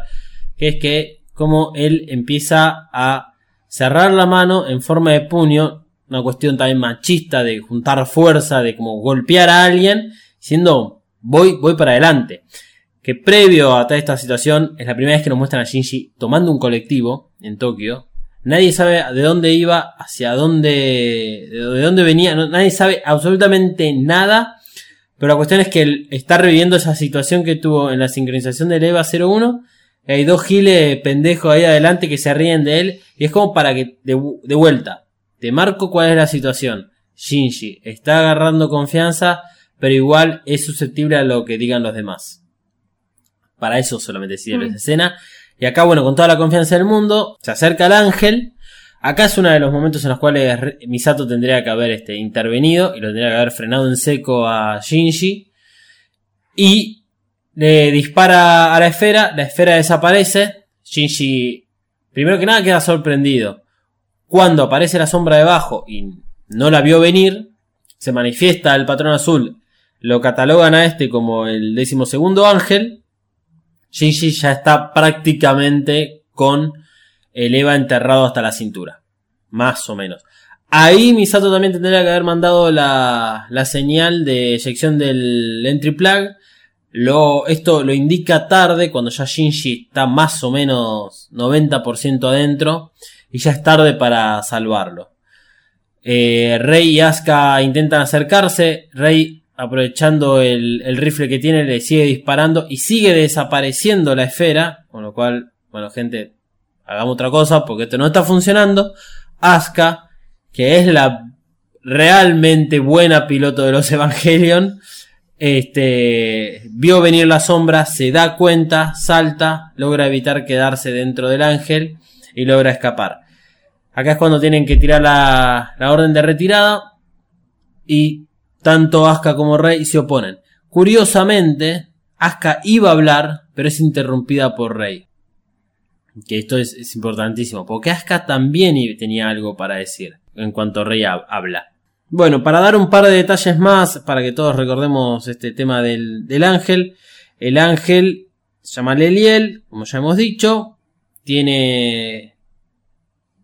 que es que como él empieza a cerrar la mano en forma de puño, una cuestión también machista de juntar fuerza, de como golpear a alguien, diciendo voy, voy para adelante. Que previo a toda esta situación, es la primera vez que nos muestran a Shinji tomando un colectivo en Tokio. Nadie sabe de dónde iba, hacia dónde, de dónde venía, no- nadie sabe absolutamente nada. Pero la cuestión es que él está reviviendo esa situación que tuvo en la sincronización del EVA 01. y Hay dos giles pendejos ahí adelante que se ríen de él. Y es como para que, de, vu- de vuelta, te marco cuál es la situación. Shinji está agarrando confianza, pero igual es susceptible a lo que digan los demás. Para eso solamente sirve Mm. esa escena. Y acá, bueno, con toda la confianza del mundo, se acerca al ángel. Acá es uno de los momentos en los cuales Misato tendría que haber este, intervenido y lo tendría que haber frenado en seco a Shinji. Y le dispara a la esfera, la esfera desaparece. Shinji, primero que nada, queda sorprendido. Cuando aparece la sombra debajo y no la vio venir, se manifiesta el patrón azul. Lo catalogan a este como el decimosegundo ángel. Shinji ya está prácticamente con el Eva enterrado hasta la cintura. Más o menos. Ahí Misato también tendría que haber mandado la, la señal de eyección del entry plug. Lo, esto lo indica tarde, cuando ya Shinji está más o menos 90% adentro. Y ya es tarde para salvarlo. Eh, Rey y Asuka intentan acercarse. Rey, aprovechando el, el rifle que tiene, le sigue disparando y sigue desapareciendo la esfera. Con lo cual, bueno, gente, hagamos otra cosa porque esto no está funcionando. Asuka, que es la realmente buena piloto de los Evangelion, este, vio venir la sombra, se da cuenta, salta, logra evitar quedarse dentro del ángel y logra escapar. Acá es cuando tienen que tirar la, la orden de retirada y tanto Asuka como Rey se oponen. Curiosamente, Asuka iba a hablar, pero es interrumpida por Rey. Que esto es, importantísimo, porque Asuka también tenía algo para decir en cuanto Rey hab- habla. Bueno, para dar un par de detalles más, para que todos recordemos este tema del, del ángel. El ángel se llama Leliel, como ya hemos dicho. Tiene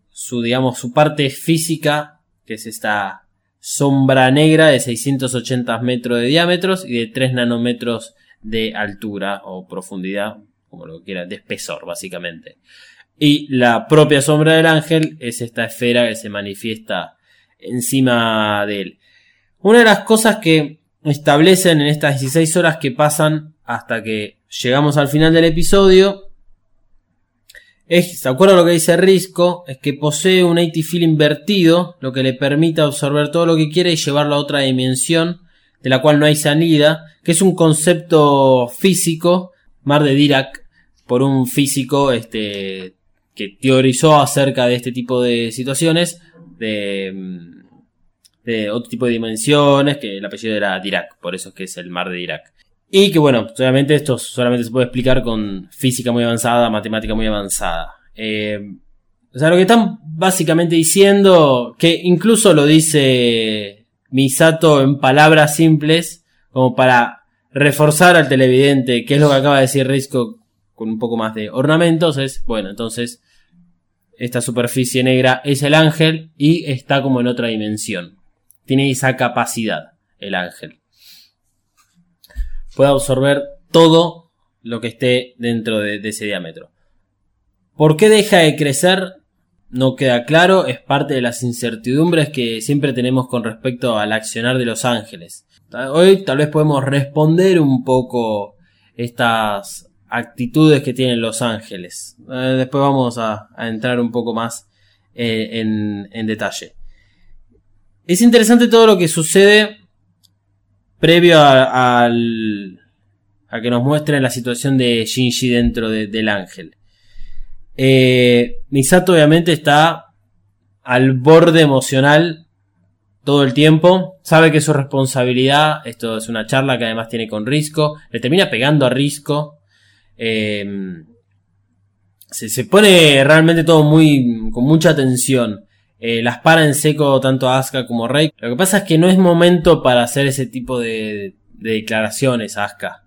su, digamos, su parte física, que es esta sombra negra de 680 metros de diámetros y de 3 nanómetros de altura o profundidad, como lo quiera, de espesor, básicamente. Y la propia sombra del ángel es esta esfera que se manifiesta encima de él. Una de las cosas que establecen en estas 16 horas que pasan hasta que llegamos al final del episodio es, ¿se acuerdan lo que dice Risco? Es que posee un 80 field invertido, lo que le permite absorber todo lo que quiere y llevarlo a otra dimensión, de la cual no hay salida, que es un concepto físico, Mar de Dirac, por un físico este, que teorizó acerca de este tipo de situaciones, de, mm, de otro tipo de dimensiones, que el apellido era Dirac, por eso es que es el Mar de Dirac. Y que bueno, obviamente esto solamente se puede explicar con física muy avanzada, matemática muy avanzada. Eh, o sea, lo que están básicamente diciendo, que incluso lo dice Misato en palabras simples, como para reforzar al televidente, que es lo que acaba de decir Risco con un poco más de ornamentos, es, bueno, entonces, esta superficie negra es el ángel y está como en otra dimensión. Tiene esa capacidad, el ángel puede absorber todo lo que esté dentro de, ese diámetro. ¿Por qué deja de crecer? No queda claro, es parte de las incertidumbres que siempre tenemos con respecto al accionar de los ángeles. Hoy tal vez podemos responder un poco estas actitudes que tienen los ángeles. Eh, después vamos a, entrar un poco más eh, en detalle. Es interesante todo lo que sucede previo a, a que nos muestren la situación de Shinji dentro de- del ángel. Eh, Misato obviamente está al borde emocional todo el tiempo. Sabe que es su responsabilidad. Esto es una charla que además tiene con Risco. Le termina pegando a Risco. Eh, se, se pone realmente todo muy con mucha tensión. Eh, las para en seco tanto a Asuka como Rey. Lo que pasa es que no es momento para hacer ese tipo de, de declaraciones a Asuka.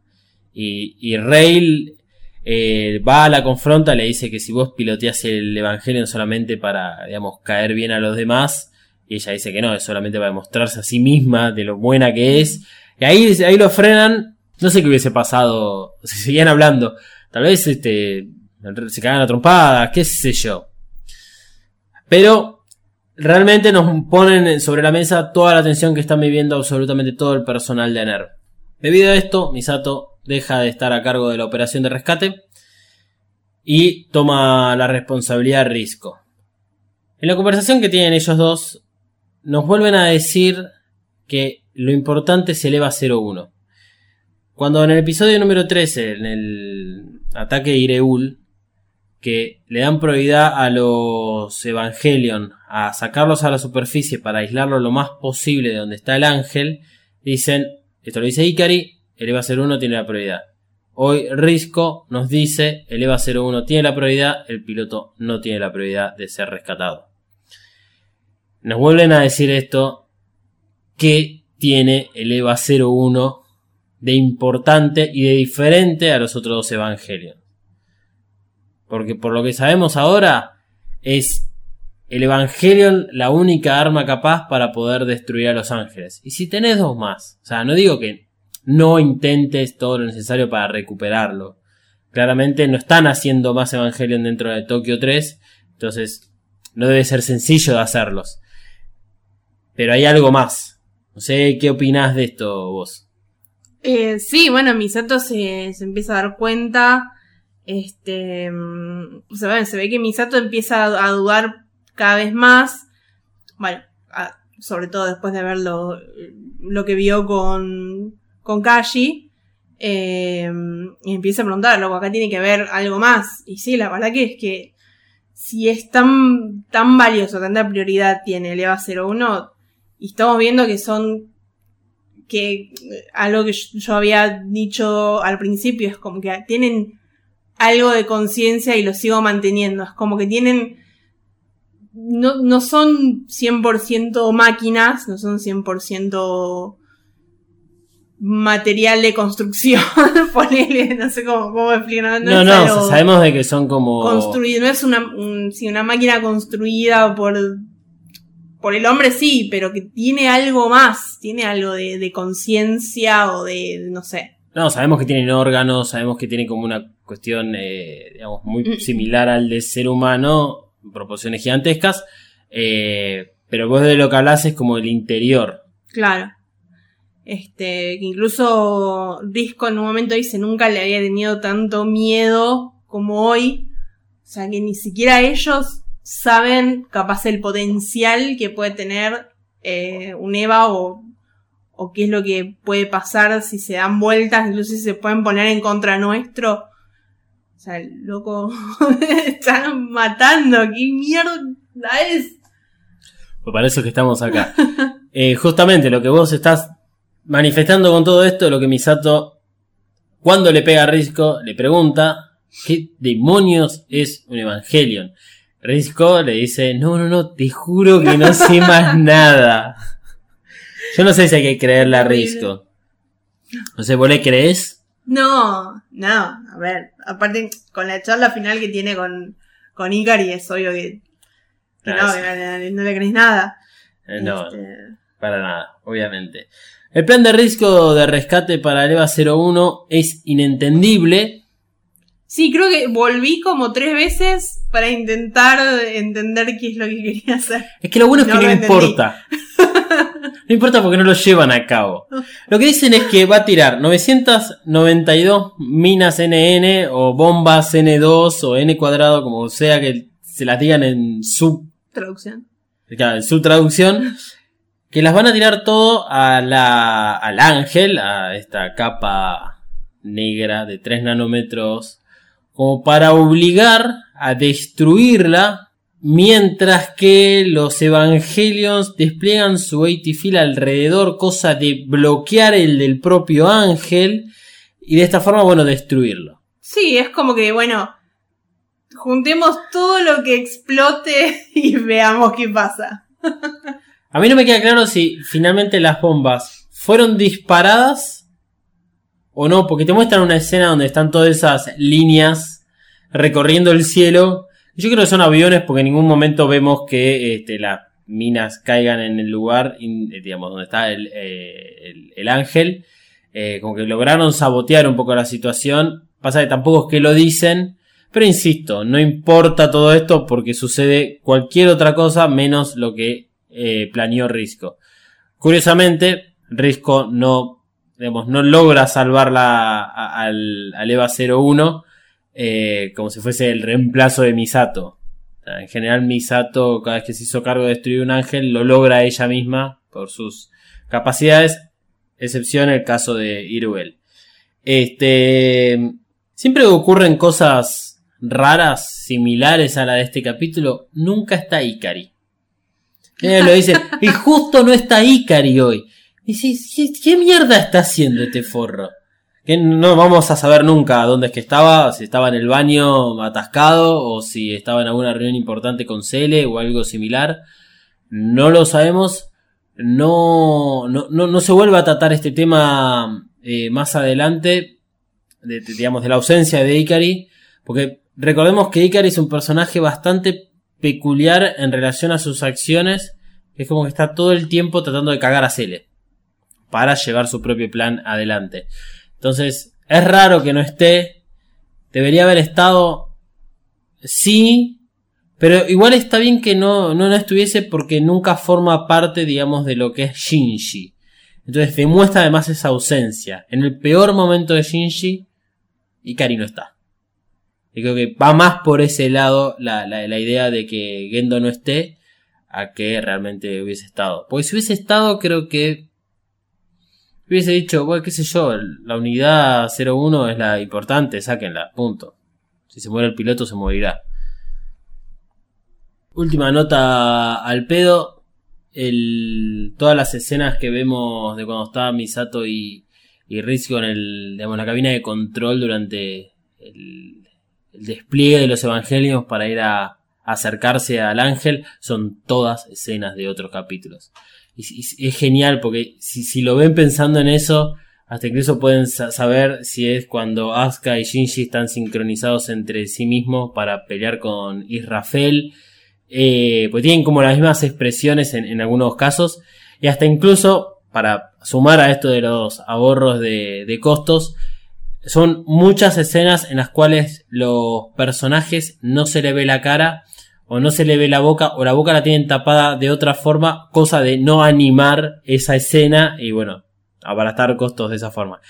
Y, y Rey eh, va a la confronta, le dice que si vos piloteas el Evangelio solamente para, digamos, caer bien a los demás, y ella dice que no, es solamente para demostrarse a sí misma de lo buena que es. Y ahí, ahí lo frenan, no sé qué hubiese pasado, si seguían hablando, tal vez este, se cagan a trompadas, qué sé yo. Pero realmente nos ponen sobre la mesa toda la atención que están viviendo absolutamente todo el personal de NERV. Debido a esto, Misato deja de estar a cargo de la operación de rescate y toma la responsabilidad Risco. En la conversación que tienen ellos dos, nos vuelven a decir que lo importante se eleva a 0-1. Cuando en el episodio número 13, en el ataque de Ireul, que le dan prioridad a los Evangelion a sacarlos a la superficie para aislarlos lo más posible de donde está el ángel, dicen, esto lo dice Ikari, el EVA 01 tiene la prioridad. Hoy Risco nos dice, el EVA 01 tiene la prioridad, el piloto no tiene la prioridad de ser rescatado. Nos vuelven a decir esto, que tiene el EVA 01 de importante y de diferente a los otros dos Evangelion. Porque por lo que sabemos ahora, es el Evangelion la única arma capaz para poder destruir a los ángeles. Y si tenés dos más, o sea, no digo que no intentes todo lo necesario para recuperarlo. Claramente no están haciendo más Evangelion dentro de Tokio 3, entonces no debe ser sencillo de hacerlos. Pero hay algo más. No sé qué opinás de esto vos. Eh, sí, bueno, Misato se, se empieza a dar cuenta. Este. mm, Se ve, que Misato empieza a dudar cada vez más. Bueno, sobre todo después de ver lo, que vio con, con Kashi. Eh, empieza a preguntar, loco, acá tiene que haber algo más. Y sí, la verdad que es que si es tan, tan valioso, tanta prioridad tiene el EVA 01, y estamos viendo que son que algo que yo había dicho al principio es como que tienen algo de conciencia y lo sigo manteniendo. Es como que tienen. No, no son 100% máquinas, no son 100% material de construcción. Ponele, no sé cómo, cómo explicar. No, no, sabemos de que son como... construido, no es una, un- sí, una máquina construida por, por el hombre, sí, pero que tiene algo más, tiene algo de, de conciencia o de, no sé. No, sabemos que tienen órganos, sabemos que tienen como una cuestión, eh, digamos, muy Mm. similar al del ser humano, proporciones gigantescas, eh, pero vos de lo que hablas es como el interior. Claro. Este, incluso Risco en un momento dice nunca le había tenido tanto miedo como hoy. O sea que ni siquiera ellos saben capaz el potencial que puede tener eh, un Eva o, o qué es lo que puede pasar si se dan vueltas, incluso si se pueden poner en contra nuestro. Sea, el loco están matando, ¿qué mierda es? Pues para eso es que estamos acá. Eh, justamente lo que vos estás manifestando con todo esto, lo que Misato, cuando le pega a Risco, le pregunta, ¿qué demonios es un Evangelion? Risco le dice, no, no, no, te juro que no sé más nada. Yo no sé si hay que creerle a Risco. No sé, ¿vos le crees? No, no, a ver, aparte con la charla final que tiene con, con Ikari es obvio que, que no, Ah, que no, no le crees nada. Eh, no, Este, para nada, obviamente. El plan de Risco de rescate para el EVA 01 es inentendible. Sí, creo que volví como tres veces para intentar entender qué es lo que quería hacer. Es que lo bueno es No que no, entendí. importa. No importa porque no lo llevan a cabo. Lo que dicen es que va a tirar 992 minas NN o bombas N2 o N cuadrado, como sea que se las digan en su, Traducción. claro, en su traducción. Que las van a tirar todo a la, al ángel, a esta capa negra de 3 nanómetros, como para obligar a destruirla Mientras que los Evangelions despliegan su AT-Fil alrededor, cosa de bloquear el del propio ángel y de esta forma, bueno, destruirlo. Sí, es como que, bueno, juntemos todo lo que explote y veamos qué pasa. A mí no me queda claro si finalmente las bombas fueron disparadas o no, porque te muestran una escena donde están todas esas líneas recorriendo el cielo. Yo creo que son aviones porque en ningún momento vemos que este, las minas caigan en el lugar, eh, digamos, donde está el, eh, el- el ángel. Eh, como que lograron sabotear un poco la situación. Pasa que tampoco es que lo dicen. Pero insisto, no importa todo esto porque sucede cualquier otra cosa menos lo que eh, planeó Risco. Curiosamente, Risco no, digamos, no logra salvarla a- al, al EVA 01 eh, como si fuese el reemplazo de Misato. En general, Misato, cada vez que se hizo cargo de destruir un ángel, lo logra ella misma por sus capacidades, excepción el caso de Iruel. Este, siempre ocurren cosas raras, similares a la de este capítulo, nunca está Ikari. Lo dice, y justo no está Ikari hoy. Y dices, ¿qué, qué mierda está haciendo este forro? Que no vamos a saber nunca dónde es que estaba, si estaba en el baño atascado o si estaba en alguna reunión importante con Cele o algo similar. No lo sabemos. No, no, no, no se vuelve a tratar este tema eh, más adelante, de, de- digamos, de la ausencia de Ikari, porque recordemos que Ikari es un personaje bastante peculiar en relación a sus acciones, es como que está todo el tiempo tratando de cagar a Cele para llevar su propio plan adelante. Entonces, es raro que no esté. Debería haber estado. Sí. Pero igual está bien que no, no, estuviese porque nunca forma parte, digamos, de lo que es Shinji. Entonces demuestra además esa ausencia. En el peor momento de Shinji, Ikari no está. Y creo que va más por ese lado la, la, la idea de que Gendo no esté a que realmente hubiese estado. Porque si hubiese estado, creo que hubiese dicho, bueno, qué sé yo, la unidad 01 es la importante, sáquenla, punto. Si se muere el piloto, se morirá. Última nota al pedo. Todas las escenas que vemos de cuando estaba Misato y, y Rizzo en el, digamos, la cabina de control durante el, despliegue de los evangelios para ir a acercarse al ángel son todas escenas de otros capítulos. Y, es genial porque si, lo ven pensando en eso, hasta incluso pueden sa- saber si es cuando Asuka y Shinji están sincronizados entre sí mismos para pelear con Israfel. Eh, pues tienen como las mismas expresiones en, en algunos casos. Y hasta incluso, para sumar a esto de los ahorros de, de costos, son muchas escenas en las cuales los personajes no se le ve la cara o no se le ve la boca o la boca la tienen tapada de otra forma, cosa de no animar esa escena y bueno, abaratar costos de esa forma.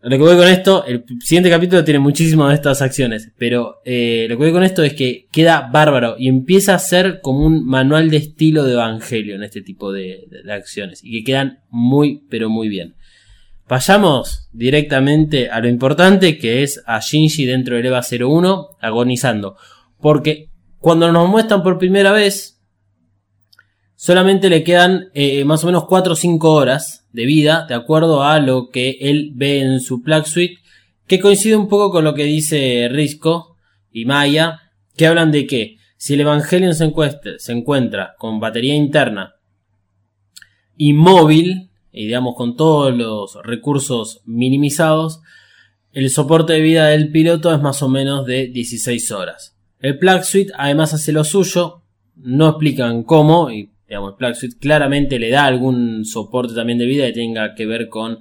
Lo que voy con esto, el siguiente capítulo tiene muchísimas de estas acciones, pero eh, lo que voy con esto es que queda bárbaro y empieza a ser como un manual de estilo de Evangelio en este tipo de, de- de acciones y que quedan muy, pero muy bien. Vayamos directamente a lo importante que es a Shinji dentro del EVA 01 agonizando. Porque cuando nos muestran por primera vez, solamente le quedan eh, más o menos 4 o 5 horas de vida, de acuerdo a lo que él ve en su Plug Suite, que coincide un poco con lo que dice Risco y Maya, que hablan de que si el Evangelion se se encuentra con batería interna y móvil, y digamos con todos los recursos minimizados, el soporte de vida del piloto es más o menos de 16 horas. El Plug Suite además hace lo suyo, no explican cómo, y digamos, el Plug Suite claramente le da algún soporte también de vida que tenga que ver con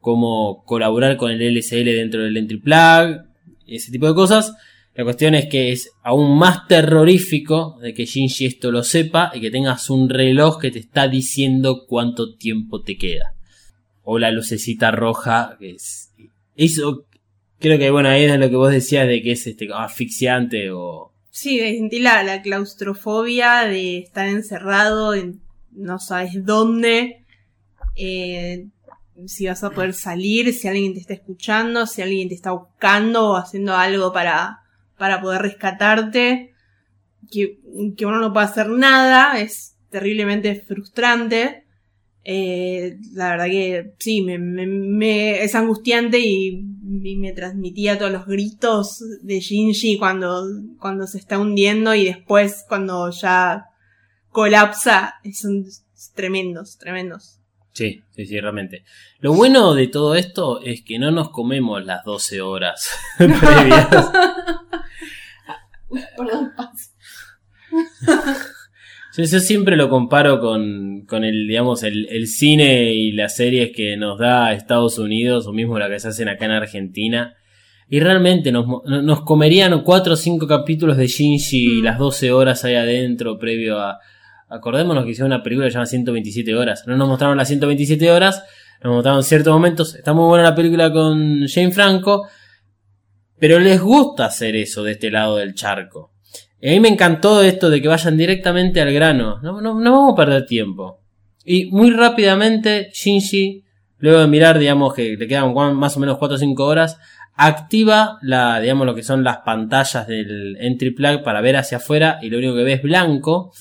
cómo colaborar con el LSL dentro del Entry Plug, ese tipo de cosas. La cuestión es que es aún más terrorífico de que Shinji esto lo sepa y que tengas un reloj que te está diciendo cuánto tiempo te queda. O la lucecita roja, es. Eso creo que bueno, ahí es lo que vos decías de que es este asfixiante o. Sí, de sentir la, la claustrofobia de estar encerrado en no sabes dónde, eh, si vas a poder salir, si alguien te está escuchando, si alguien te está buscando o haciendo algo para, para poder rescatarte, que, que uno no puede hacer nada, es terriblemente frustrante. Eh, la verdad que sí, me, me- me- es angustiante y, y me transmitía todos los gritos de Shinji cuando, cuando se está hundiendo y después cuando ya colapsa. Son tremendos, tremendos. Sí, sí, sí, realmente. Lo bueno de todo esto es que no nos comemos las 12 horas previas. Perdón, Yo, yo siempre lo comparo con, con el, digamos, el, el cine y las series que nos da Estados Unidos o mismo la que se hacen acá en Argentina. Y realmente nos, nos comerían cuatro o cinco capítulos de Shinji y Mm. las 12 horas ahí adentro previo a... Acordémonos que hicieron una película que se llama 127 horas. No nos mostraron las 127 horas, nos mostraron ciertos momentos. Está muy buena la película con Jane Franco, pero les gusta hacer eso de este lado del charco. Y a mí me encantó esto de que vayan directamente al grano. No, no, no vamos a perder tiempo. Y muy rápidamente, Shinji, luego de mirar, digamos que le quedan más o menos 4 o 5 horas, activa la, digamos, lo que son las pantallas del entry plug para ver hacia afuera y lo único que ve es blanco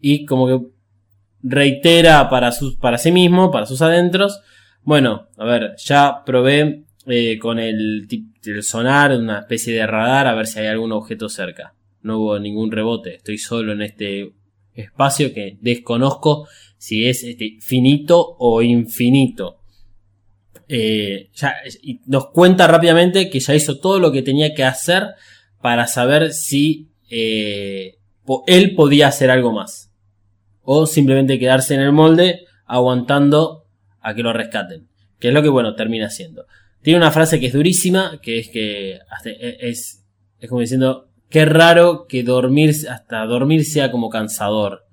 y como que reitera para, sí mismo, para sus adentros. Bueno, a ver, ya probé eh, con el, el sonar, una especie de radar, a ver si hay algún objeto cerca. No hubo ningún rebote, estoy solo en este espacio que desconozco si es este, finito o infinito. Eh, ya, y nos cuenta rápidamente que ya hizo todo lo que tenía que hacer para saber si eh, él podía hacer algo más. O simplemente quedarse en el molde aguantando a que lo rescaten. Que es lo que, bueno, termina haciendo. Tiene una frase que es durísima, que es que hasta- e- es, es como diciendo, qué raro que dormir, hasta dormir sea como cansador.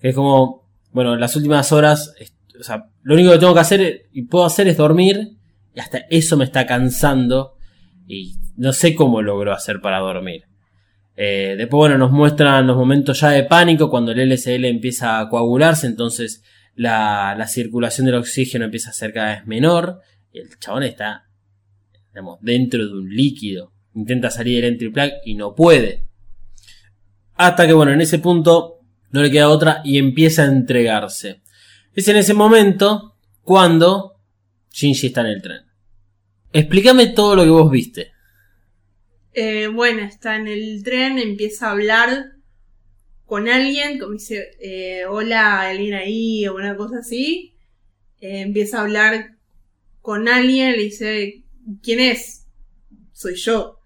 Es como, bueno, en las últimas horas, o sea, lo único que tengo que hacer y puedo hacer es dormir, y hasta eso me está cansando, y no sé cómo logró hacer para dormir. Eh, después, bueno, nos muestran los momentos ya de pánico cuando el LSL empieza a coagularse, entonces la, la circulación del oxígeno empieza a ser cada vez menor, y el chabón está, digamos, dentro de un líquido. Intenta salir del entry plug y no puede. Hasta que, bueno, en ese punto no le queda otra y empieza a entregarse. Es en ese momento cuando Shinji está en el tren. Explícame todo lo que vos viste. Eh, bueno, está en el tren, empieza a hablar con alguien, como dice, eh, hola, alguien ahí, o una cosa así. Eh, empieza a hablar con alguien, le dice, ¿quién es? Soy yo.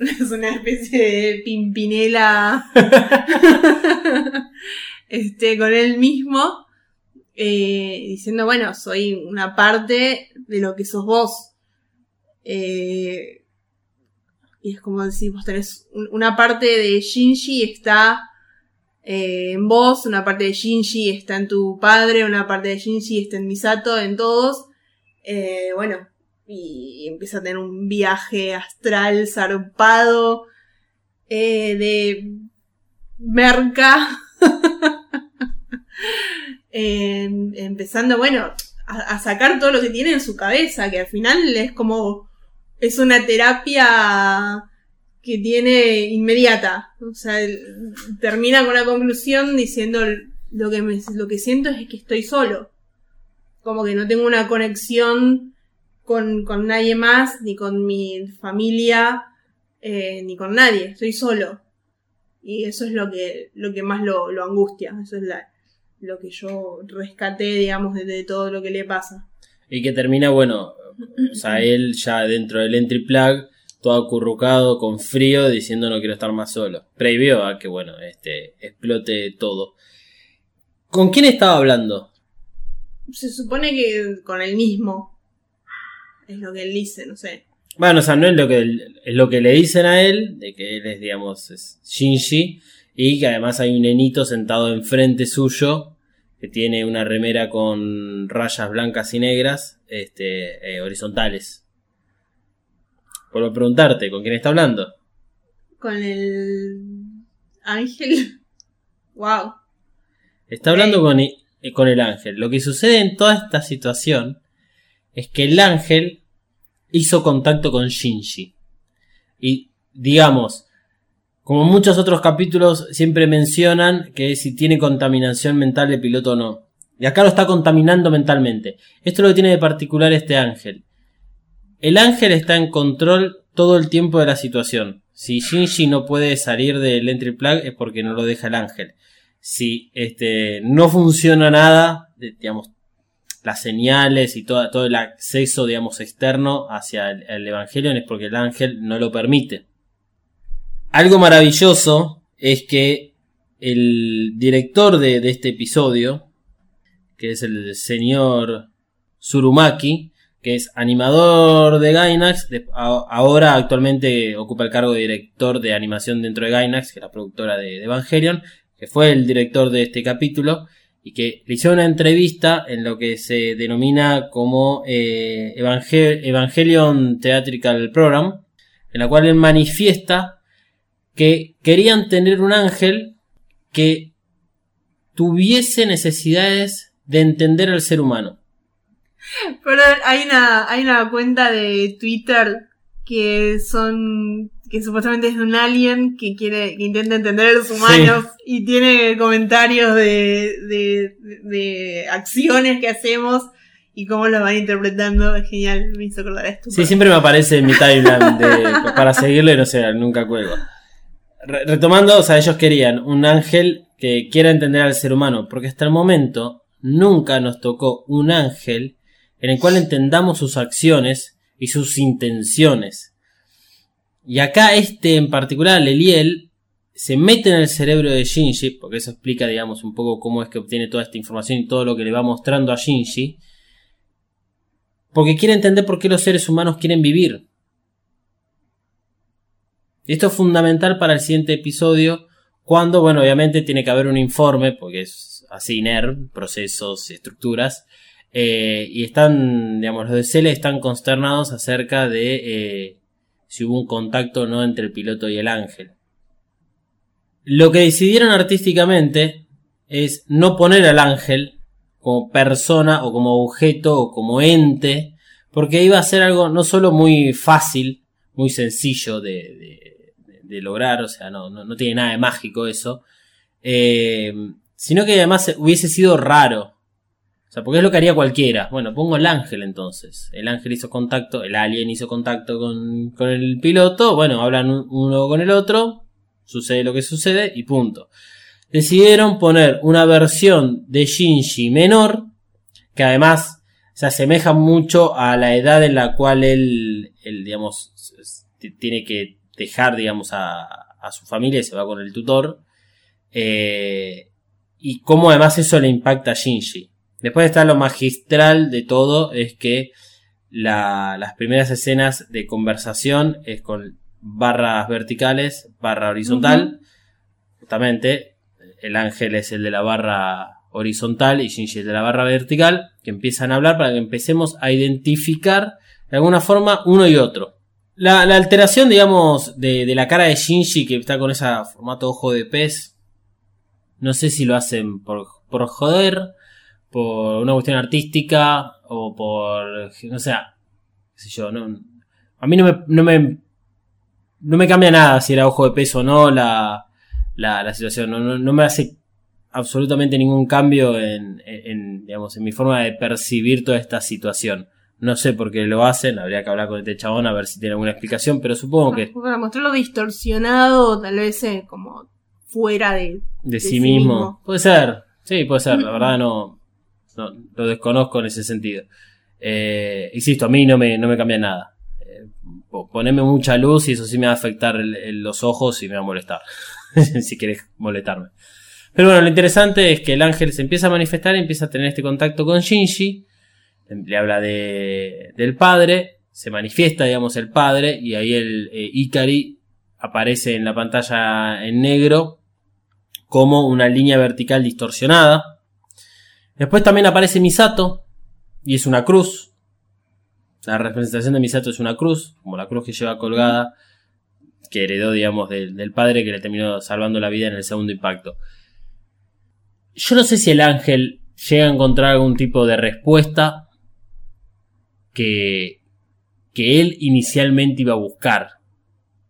Es una especie de pimpinela este, con él mismo, eh, diciendo, bueno, soy una parte de lo que sos vos. Eh, y es como decir, vos tenés un- una parte de Shinji está eh, en vos, una parte de Shinji está en tu padre, una parte de Shinji está en Misato, en todos. Eh, bueno, y empieza a tener un viaje astral zarpado eh, de merca. En- empezando, bueno, a, sacar todo lo que tiene en su cabeza, que al final es como, es una terapia que tiene inmediata. O sea, termina con la conclusión diciendo lo que, lo que siento es que estoy solo. Como que no tengo una conexión con, con nadie más, ni con mi familia, eh, ni con nadie. Estoy solo. Y eso es lo que, lo que más lo, lo angustia. Eso es la, lo que yo rescaté, digamos, de, de todo lo que le pasa. Y que termina, bueno, o sea, él ya dentro del entry plug, todo acurrucado, con frío, diciendo no quiero estar más solo. Previo a que, bueno, este, explote todo. ¿Con quién estaba hablando? Se supone que con el mismo. Es lo que él dice, no sé. Bueno, o sea, no es lo que, es lo que le dicen a él, de que él es, digamos, es Shinji, y que además hay un nenito sentado enfrente suyo, que tiene una remera con rayas blancas y negras, este, eh, horizontales. Vuelvo a preguntarte, ¿con quién está hablando? Con el ángel. Wow. Está hablando con, eh, con el ángel. Lo que sucede en toda esta situación es que el ángel hizo contacto con Shinji. Y digamos, como muchos otros capítulos siempre mencionan que si tiene contaminación mental el piloto o no. Y acá lo está contaminando mentalmente. Esto es lo que tiene de particular este ángel. El ángel está en control todo el tiempo de la situación. Si Shinji no puede salir del entry plug es porque no lo deja el ángel. Si este, no funciona nada, digamos, las señales y toda- todo el acceso, digamos, externo hacia el, el Evangelion es porque el ángel no lo permite. Algo maravilloso es que el director de, de este episodio, que es el señor Surumaki, que es animador de Gainax, ahora actualmente ocupa el cargo de director de animación dentro de Gainax, que es la productora de Evangelion, que fue el director de este capítulo, y que le hizo una entrevista en lo que se denomina como eh, Evangel- Evangelion Theatrical Program, en la cual él manifiesta que querían tener un ángel que tuviese necesidades de entender al ser humano. Pero hay una, hay una cuenta de Twitter que son que supuestamente es de un alien que quiere que intenta entender a los humanos y tiene comentarios de, de, de acciones que hacemos y cómo lo van interpretando es genial me hizo acordar esto Sí, siempre me aparece en mi timeline de- para seguirlo y no sé, nunca cuelgo. Re- retomando, o sea, ellos querían un ángel que quiera entender al ser humano, porque hasta el momento nunca nos tocó un ángel en el cual entendamos sus acciones y sus intenciones. Y acá este en particular, Eliel, se mete en el cerebro de Shinji, porque eso explica, digamos, un poco cómo es que obtiene toda esta información y todo lo que le va mostrando a Shinji, porque quiere entender por qué los seres humanos quieren vivir. Esto es fundamental para el siguiente episodio, cuando, bueno, obviamente tiene que haber un informe, porque es así NERV, procesos estructuras, eh, y están, digamos, los de Cele están consternados acerca de eh, si hubo un contacto no entre el piloto y el ángel. Lo que decidieron artísticamente es no poner al ángel como persona o como objeto o como ente, porque iba a ser algo no solo muy fácil, muy sencillo de, lograr, o sea, no tiene nada de mágico eso, eh, sino que además hubiese sido raro. O sea, porque es lo que haría cualquiera. Bueno, pongo el ángel entonces. El ángel hizo contacto, el alien hizo contacto con, con el piloto, bueno, hablan un- uno con el otro, sucede lo que sucede y punto decidieron poner una versión de Shinji menor, que además se asemeja mucho a la edad en la cual él, digamos, tiene que dejar, digamos, a, a su familia y se va con el tutor. Eh, y cómo además eso le impacta a Shinji. Después está lo magistral de todo, es que la- las primeras escenas de conversación es con barras verticales, barra horizontal. Justamente, el ángel es el de la barra horizontal y Shinji el de la barra vertical, que empiezan a hablar para que empecemos a identificar de alguna forma uno y otro. La, la alteración, digamos, de, de la cara de Shinji que está con ese formato ojo de pez, no sé si lo hacen por, por joder, por una cuestión artística o por, no sé, qué sé yo, no, a mí no me, no me, no me cambia nada si era ojo de pez o no la, la, la situación. No, no, no me hace absolutamente ningún cambio en, en- en, digamos, en mi forma de percibir toda esta situación. No sé por qué lo hacen, habría que hablar con este chabón a ver si tiene alguna explicación, pero supongo que Para mostrarlo distorsionado, tal vez eh, como fuera de... de, de sí, sí mismo. mismo. Puede ser, sí, puede ser, la verdad no, no lo desconozco en ese sentido. Eh, insisto, a mí no me, no me cambia nada. Eh, po- poneme mucha luz y eso sí me va a afectar los ojos y me va a molestar. si querés molestarme. Pero bueno, lo interesante es que el ángel se empieza a manifestar y empieza a tener este contacto con Shinji. Le habla de, del padre, se manifiesta, digamos, el padre, y ahí el eh, Ikari aparece en la pantalla en negro como una línea vertical distorsionada. Después también aparece Misato, y es una cruz. La representación de Misato es una cruz, como la cruz que lleva colgada, que heredó, digamos, del, padre que le terminó salvando la vida en el segundo impacto. Yo no sé si el ángel llega a encontrar algún tipo de respuesta que, que él inicialmente iba a buscar.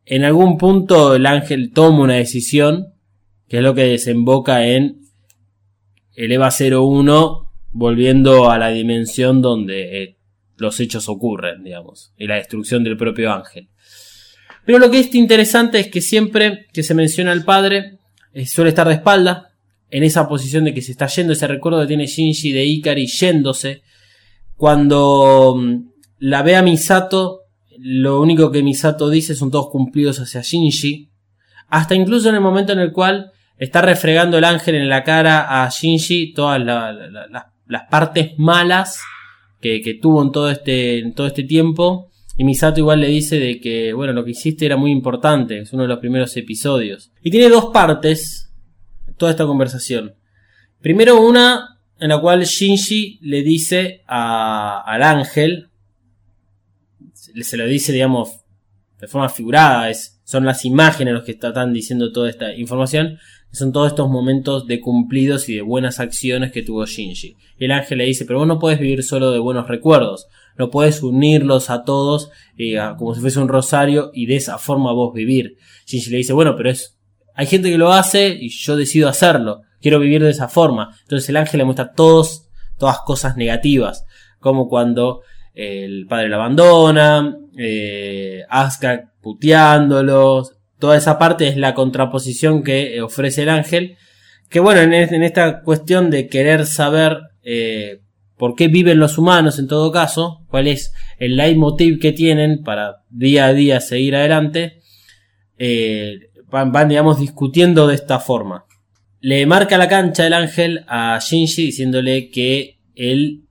En algún punto el ángel toma una decisión, que es lo que desemboca en el EVA 01 volviendo a la dimensión donde eh, los hechos ocurren, digamos, y la destrucción del propio ángel. Pero lo que es interesante es que siempre que se menciona al padre, eh, suele estar de espalda, en esa posición de que se está yendo, ese recuerdo que tiene Shinji de Ikari yéndose. Cuando mm, la ve a Misato, lo único que Misato dice son todos cumplidos hacia Shinji. Hasta incluso en el momento en el cual está refregando el ángel en la cara a Shinji todas la- la- la- las- partes malas que, que tuvo en todo este, en todo este tiempo. Y Misato igual le dice de que, bueno, lo que hiciste era muy importante, es uno de los primeros episodios. Y tiene dos partes toda esta conversación. Primero una en la cual Shinji le dice a- al ángel, se lo dice, digamos, de forma figurada, es, son las imágenes los que están diciendo toda esta información, son todos estos momentos de cumplidos y de buenas acciones que tuvo Shinji. Y el ángel le dice, pero vos no podés vivir solo de buenos recuerdos, no podés unirlos a todos eh, como si fuese un rosario y de esa forma vos vivir. Shinji le dice, bueno, pero es, hay gente que lo hace y yo decido hacerlo, quiero vivir de esa forma. Entonces el ángel le muestra todos, todas cosas negativas, como cuando eh, el padre lo abandona, eh, Asuka puteándolos, toda esa parte es la contraposición que eh, ofrece el ángel. Que bueno, en, en esta cuestión de querer saber eh, por qué viven los humanos en todo caso, cuál es el leitmotiv que tienen para día a día seguir adelante, eh, van, van, digamos, discutiendo de esta forma. Le marca la cancha el ángel a Shinji diciéndole que él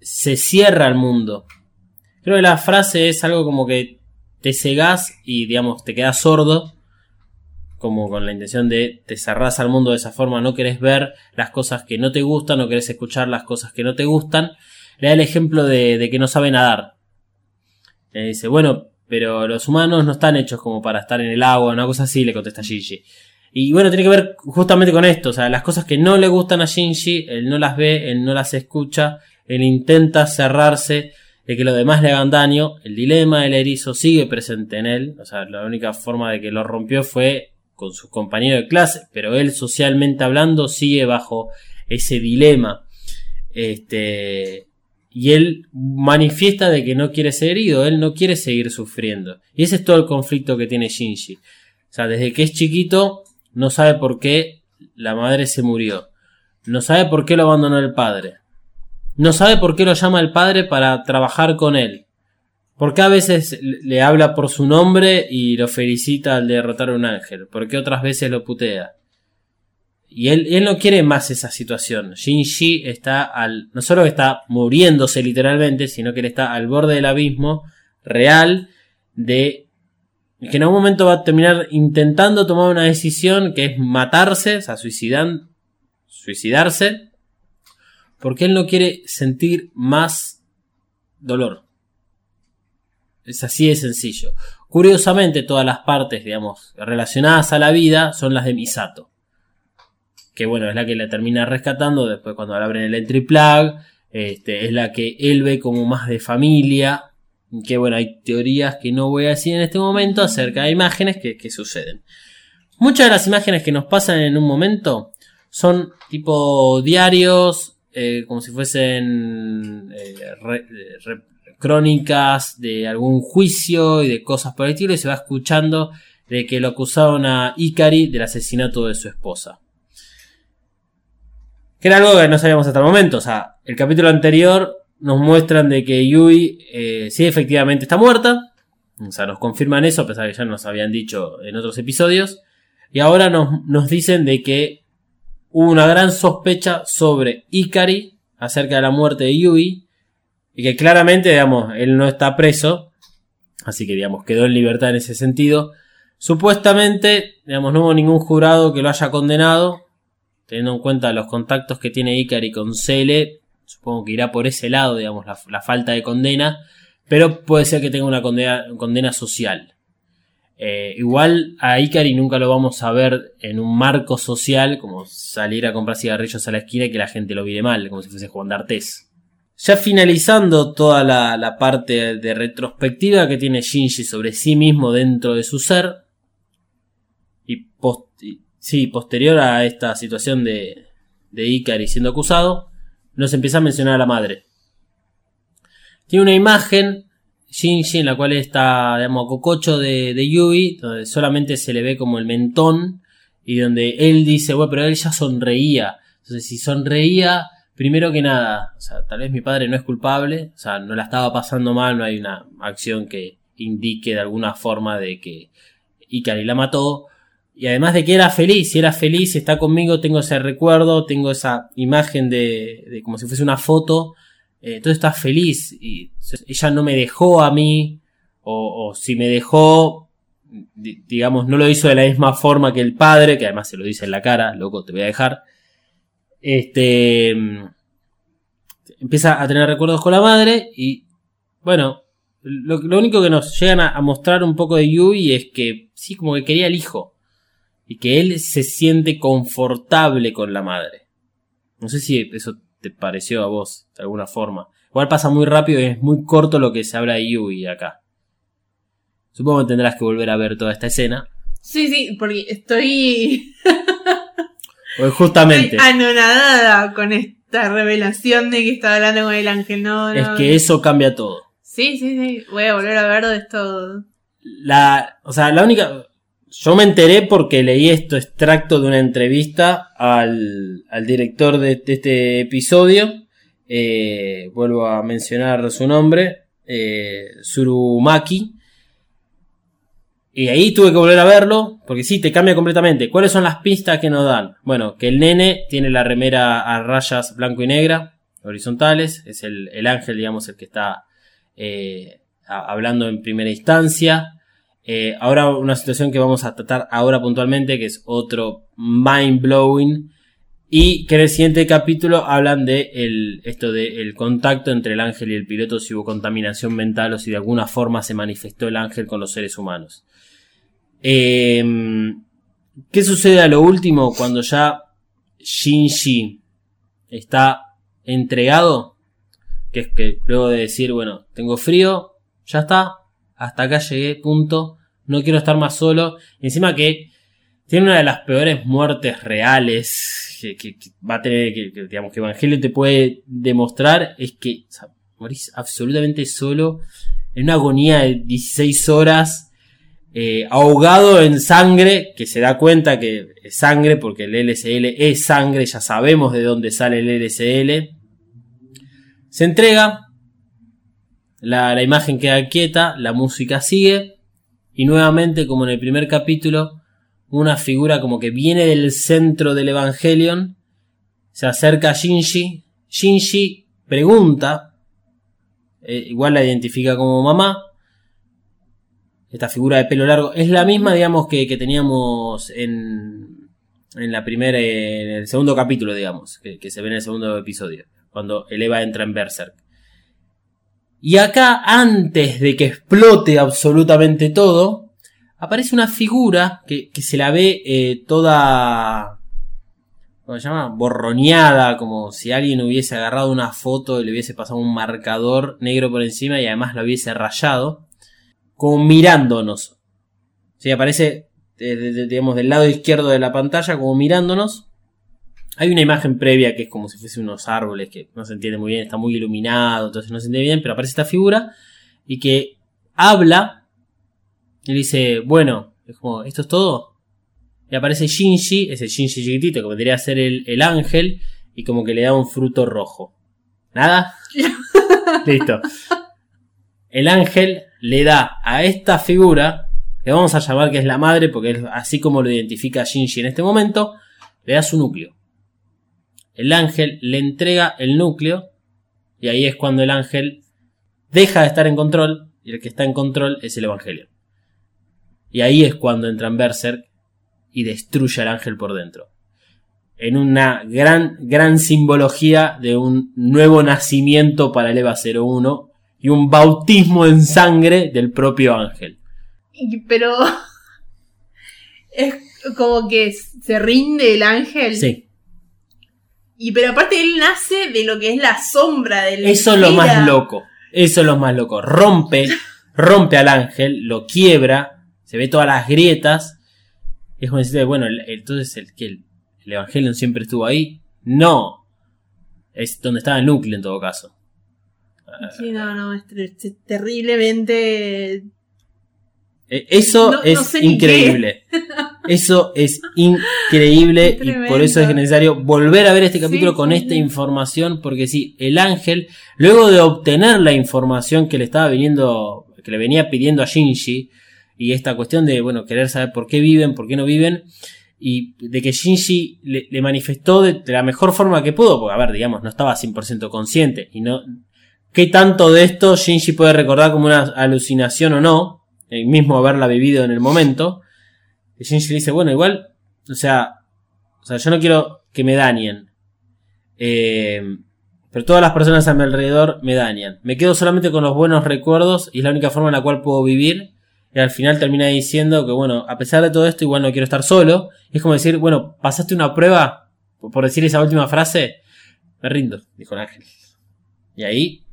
se cierra al mundo. Creo que la frase es algo como que te cegás y, digamos, te quedas sordo, como con la intención de te cerrás al mundo de esa forma, no querés ver las cosas que no te gustan, no querés escuchar las cosas que no te gustan. Le da el ejemplo de, de que no sabe nadar. Le dice, bueno, pero los humanos no están hechos como para estar en el agua, una cosa así, le contesta Shinji. Y bueno, tiene que ver justamente con esto, o sea, las cosas que no le gustan a Shinji, él no las ve, él no las escucha, él intenta cerrarse de que los demás le hagan daño, el dilema del erizo sigue presente en él, o sea, la única forma de que lo rompió fue con sus compañeros de clase, pero él socialmente hablando sigue bajo ese dilema. Este, y él manifiesta de que no quiere ser herido, él no quiere seguir sufriendo. Y ese es todo el conflicto que tiene Shinji. O sea, desde que es chiquito no sabe por qué la madre se murió. No sabe por qué lo abandonó el padre. No sabe por qué lo llama el padre para trabajar con él. ¿Por qué a veces le habla por su nombre y lo felicita al derrotar a un ángel? ¿Por qué otras veces lo putea? Y él, él no quiere más esa situación. Shinji está al. no solo está muriéndose literalmente, sino que él está al borde del abismo real de que en algún momento va a terminar intentando tomar una decisión que es matarse, o sea, suicidarse, porque él no quiere sentir más dolor. Es así de sencillo. Curiosamente, todas las partes, digamos, relacionadas a la vida son las de Misato. Que bueno, es la que la termina rescatando después cuando le abren el entry plug. Este, es la que él ve como más de familia. Que bueno, hay teorías que no voy a decir en este momento acerca de imágenes que suceden. Muchas de las imágenes que nos pasan en un momento son tipo diarios, eh, como si fuesen eh, re- crónicas de algún juicio y de cosas por el estilo, y se va escuchando de que lo acusaron a Ikari del asesinato de su esposa. Que era algo que no sabíamos hasta el momento. O sea, el capítulo anterior nos muestran de que Yui eh, sí efectivamente está muerta. O sea, nos confirman eso, a pesar de que ya nos habían dicho en otros episodios. Y ahora nos, nos dicen de que hubo una gran sospecha sobre Ikari acerca de la muerte de Yui. Y que claramente, digamos, él no está preso. Así que, digamos, quedó en libertad en ese sentido. Supuestamente, digamos, no hubo ningún jurado que lo haya condenado. Teniendo en cuenta los contactos que tiene Ikari con Cele, supongo que irá por ese lado, digamos, la, falta de condena. Pero puede ser que tenga una condena social. Eh, igual a Ikari nunca lo vamos a ver en un marco social, como salir a comprar cigarrillos a la esquina y que la gente lo mire mal, como si fuese Juan D'Artés. Ya finalizando toda la, parte de retrospectiva que tiene Shinji sobre sí mismo dentro de su ser, y, sí, posterior a esta situación de, de siendo acusado, nos empieza a mencionar a la madre. Tiene una imagen, Shinji, en la cual está, digamos, cococho de, de Yui, donde solamente se le ve como el mentón, y donde él dice, bueno, pero él ya sonreía. Entonces, si sonreía, primero que nada, o sea, tal vez mi padre no es culpable, o sea, no la estaba pasando mal, no hay una acción que indique de alguna forma de que Ikari la mató. Y además de que era feliz, si era feliz, está conmigo, tengo ese recuerdo, tengo esa imagen de, de como si fuese una foto, eh, entonces está feliz y ella no me dejó a mí, o, si me dejó, di- digamos, no lo hizo de la misma forma que el padre, que además se lo dice en la cara, loco, te voy a dejar. Este mm, empieza a tener recuerdos con la madre y bueno, lo, único que nos llegan a, a mostrar un poco de Yui es que sí, como que quería el hijo y que él se siente confortable con la madre. No sé si eso te pareció a vos de alguna forma. Igual pasa muy rápido y es muy corto lo que se habla de Yui acá. Supongo que tendrás que volver a ver toda esta escena. Sí, sí, porque estoy, Pues justamente, estoy anonadada con esta revelación de que está hablando con el ángel. No, no. es que eso cambia todo. Sí, sí, sí. Voy a volver a ver de esto. La, o sea, la única. Yo me enteré porque leí esto extracto de una entrevista al, al director de, este episodio. Eh, vuelvo a mencionar su nombre, eh, Surumaki. Y ahí tuve que volver a verlo, porque sí, te cambia completamente. ¿Cuáles son las pistas que nos dan? Bueno, que el nene tiene la remera a rayas blanco y negra, horizontales, es el, el ángel, digamos, el que está eh, hablando en primera instancia. Eh, ahora una situación que vamos a tratar ahora puntualmente, que es otro mind blowing. Y que en el siguiente capítulo hablan de el, esto de el contacto entre el ángel y el piloto, si hubo contaminación mental o si de alguna forma se manifestó el ángel con los seres humanos. Eh, ¿Qué sucede a lo último cuando ya Shinji está entregado? Que es que luego de decir, bueno, tengo frío, ya está, hasta acá llegué, punto, no quiero estar más solo. Encima que tiene una de las peores muertes reales que, va a tener, que, que, digamos, que Evangelio te puede demostrar, es que o morís absolutamente solo, en una agonía de 16 horas, eh, ahogado en sangre, que se da cuenta que es sangre, porque el LSL es sangre, ya sabemos de dónde sale el LSL. Se entrega, la, la imagen queda quieta, la música sigue, y nuevamente, como en el primer capítulo, una figura como que viene del centro del Evangelion, se acerca a Shinji, Shinji pregunta, eh, igual la identifica como mamá, esta figura de pelo largo, es la misma, digamos, que, que teníamos en, en la primera, en el segundo capítulo, digamos, que, que se ve en el segundo episodio, cuando el Eva entra en Berserk. Y acá, antes de que explote absolutamente todo, aparece una figura que, se la ve eh, toda. ¿Cómo se llama? Borroneada, como si alguien hubiese agarrado una foto y le hubiese pasado un marcador negro por encima y además la hubiese rayado, como mirándonos. Aparece, eh, de- de- digamos, del lado izquierdo de la pantalla, como mirándonos. Hay una imagen previa que es como si fuese unos árboles que no se entiende muy bien, está muy iluminado, entonces no se entiende bien, pero aparece esta figura y que habla y dice, bueno, es como, ¿esto es todo? Y aparece Shinji, ese Shinji chiquitito que vendría a ser el, el ángel, y como que le da un fruto rojo. ¿Nada? Listo. El ángel le da a esta figura, que vamos a llamar que es la madre, porque es así como lo identifica Shinji en este momento, le da su núcleo. El ángel le entrega el núcleo, y ahí es cuando el ángel deja de estar en control, y el que está en control es el Evangelio. Y ahí es cuando entra en Berserk y destruye al ángel por dentro. En una gran, gran simbología de un nuevo nacimiento para el EVA 01 y un bautismo en sangre del propio ángel. Pero. Es como que se rinde el ángel. Sí, Y pero aparte él nace de lo que es la sombra del eso es lo más loco. Eso es lo más loco. Rompe, rompe al ángel, lo quiebra, se ve todas las grietas. Es como decir, bueno, el- entonces el que el, el Evangelion siempre estuvo ahí. No. Es donde estaba el núcleo en todo caso. Sí, no, no, es, ter- es terriblemente. Eh, Eso No- no es sé increíble. Eso es increíble y por eso es necesario volver a ver este capítulo Sí, con sí, esta sí. información porque sí, el ángel, luego de obtener la información que le estaba viniendo, que le venía pidiendo a Shinji y esta cuestión de, bueno, querer saber por qué viven, por qué no viven y de que Shinji le, le manifestó de, de la mejor forma que pudo, porque a ver, digamos, no estaba 100% consciente y no... ¿Qué tanto de esto Shinji puede recordar como una alucinación o no? El mismo haberla vivido en el momento. Y Shinji le dice, bueno, igual, o sea, o sea, yo no quiero que me dañen. Eh, pero todas las personas a mi alrededor me dañan. Me quedo solamente con los buenos recuerdos y es la única forma en la cual puedo vivir. Y al final termina diciendo que, bueno, a pesar de todo esto, igual no quiero estar solo. Y es como decir, bueno, pasaste una prueba, por decir esa última frase, me rindo, dijo el ángel. Y ahí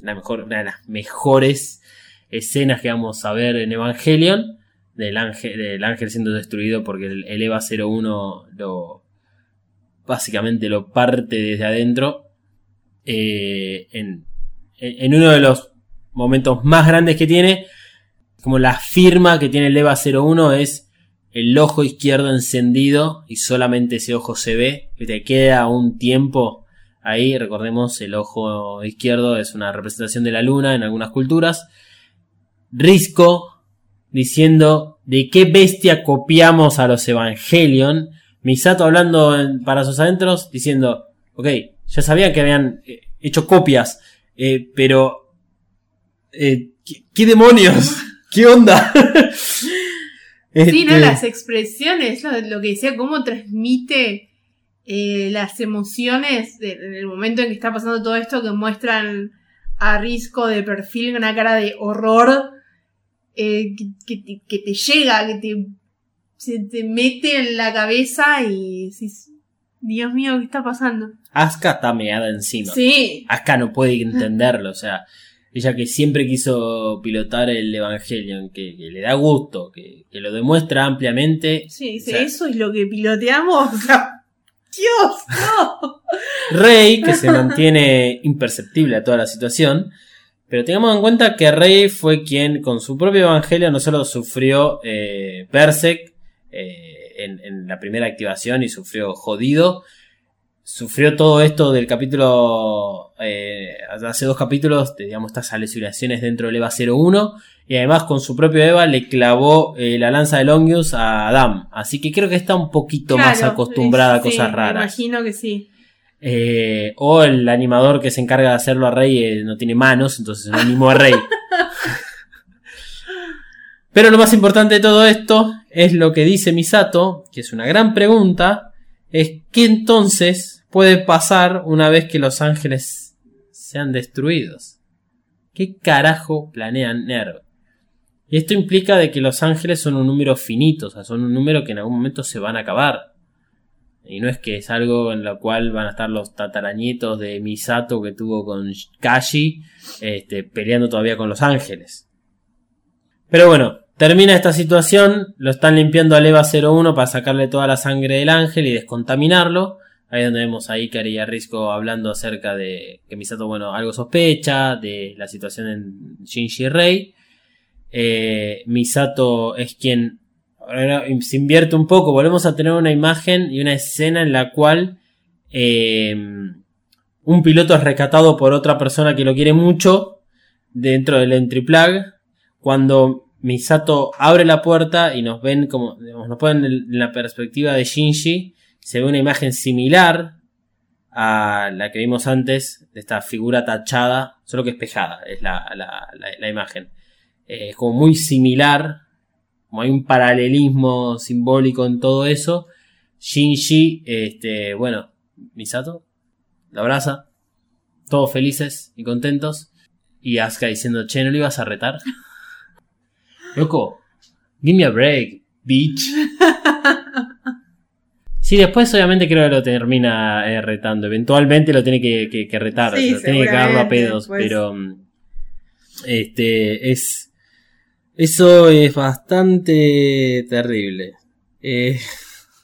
la mejor, una de las mejores escenas que vamos a ver en Evangelion. Del ángel, del ángel siendo destruido porque el, EVA 01 lo. Básicamente lo parte desde adentro. eh, en, en en uno de los momentos más grandes que tiene. Como la firma que tiene el EVA 01 es el ojo izquierdo encendido y solamente ese ojo se ve. Que te queda un tiempo ahí. Recordemos, el ojo izquierdo es una representación de la luna en algunas culturas. Risco diciendo de qué bestia copiamos a los Evangelion. Misato hablando para sus adentros diciendo, ok, ya sabían que habían eh, hecho copias, eh, pero... eh, ¿qué, qué demonios? ¿Qué onda? Sí, ¿no? Este, Las expresiones, lo, lo que decía, cómo transmite eh, las emociones de- en el momento en que está pasando todo esto, que muestran a Risco de perfil una cara de horror eh, que, que te, que te llega, que te, se te mete en la cabeza y decís, Dios mío, ¿qué está pasando? Asuka está meada encima. Sí, Asuka no puede entenderlo, o sea, ella que siempre quiso pilotar el Evangelion, que, que le da gusto, que, que lo demuestra ampliamente. sí, dice, O sea, eso es lo que piloteamos. Dios, no. Rey, que se mantiene imperceptible a toda la situación. Pero tengamos en cuenta que Rey fue quien, con su propio evangelio, no solo sufrió eh, Persec eh, en, en la primera activación y sufrió jodido, sufrió todo esto del capítulo, eh, hace dos capítulos, digamos, estas alucinaciones dentro del EVA 01, y además con su propio EVA le clavó eh, la lanza de Longius a Adam. Así que creo que está un poquito más acostumbrada a sí, cosas Me raras. imagino que sí. Eh, o el animador que se encarga de hacerlo a Rey eh, no tiene manos, entonces no animó a Rey. Pero lo más importante de todo esto es lo que dice Misato, que es una gran pregunta, es qué entonces puede pasar una vez que los ángeles sean destruidos. ¿Qué carajo planean Nerv? Y esto implica de que los ángeles son un número finito, o sea, son un número que en algún momento se van a acabar. Y no es que es algo en lo cual van a estar los tatarañitos de Misato que tuvo con Kashi este, peleando todavía con los ángeles. Pero bueno, termina esta situación, lo están limpiando al EVA 01 para sacarle toda la sangre del ángel y descontaminarlo. Ahí es donde vemos a Ikari y a Risco hablando acerca de que Misato, bueno, algo sospecha, de la situación en Shinji Rei. Eh, Misato es quien ahora se invierte un poco. Volvemos a tener una imagen y una escena en la cual eh, un piloto es rescatado por otra persona que lo quiere mucho dentro del entry plug. Cuando Misato abre la puerta y nos ven como nos ponen en la perspectiva de Shinji, se ve una imagen similar a la que vimos antes de esta figura tachada, solo que espejada es la, la, la, la imagen. Eh, es como muy similar como hay un paralelismo simbólico en todo eso. Shinji, este, bueno, Misato, la abraza, todos felices y contentos. Y Asuka diciendo, che, ¿no le ibas a retar? Loco, give me a break, bitch. Sí, después obviamente creo que lo termina eh, retando. Eventualmente lo tiene que, que- que retar, Sí, lo tiene que cagarlo a pedos, pues. pero mm, este es eso es bastante terrible. Eh,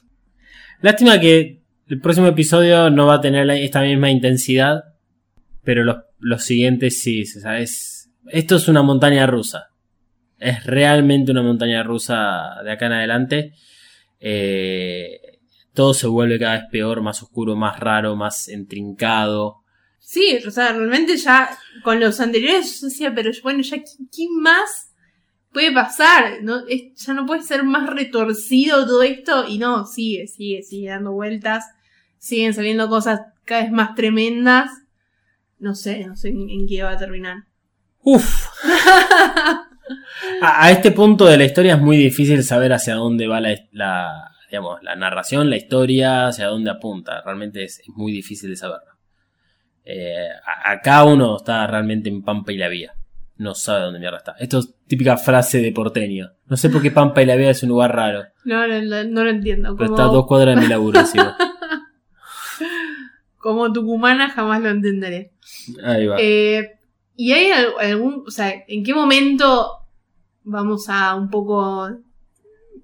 lástima que el próximo episodio no va a tener esta misma intensidad, pero los, los siguientes sí, o sea, es- esto es una montaña rusa. Es realmente una montaña rusa de acá en adelante. Eh, todo se vuelve cada vez peor, más oscuro, más raro, más intrincado. Sí, o sea, realmente ya con los anteriores yo decía, pero bueno, ya ¿qué, qué más puede pasar? ¿No? Es- ya no puede ser más retorcido todo esto y no, sigue, sigue, sigue dando vueltas, siguen saliendo cosas cada vez más tremendas. No sé, no sé en, en qué va a terminar. Uf. A, a este punto de la historia es muy difícil saber hacia dónde va la, la, digamos, la narración, la historia, hacia dónde apunta. Realmente es, es muy difícil de saberlo. Eh, acá uno está realmente en Pampa y la Vía. No sabe dónde mierda está. Esto es típica frase de porteño. No sé por qué Pampa y la Vía es un lugar raro. No, no, no, no lo entiendo. Pero Como, está a dos cuadras de mi laburo encima. como tucumana jamás lo entenderé. Ahí va. Eh, ¿Y hay al- algún, o sea, en qué momento vamos a un poco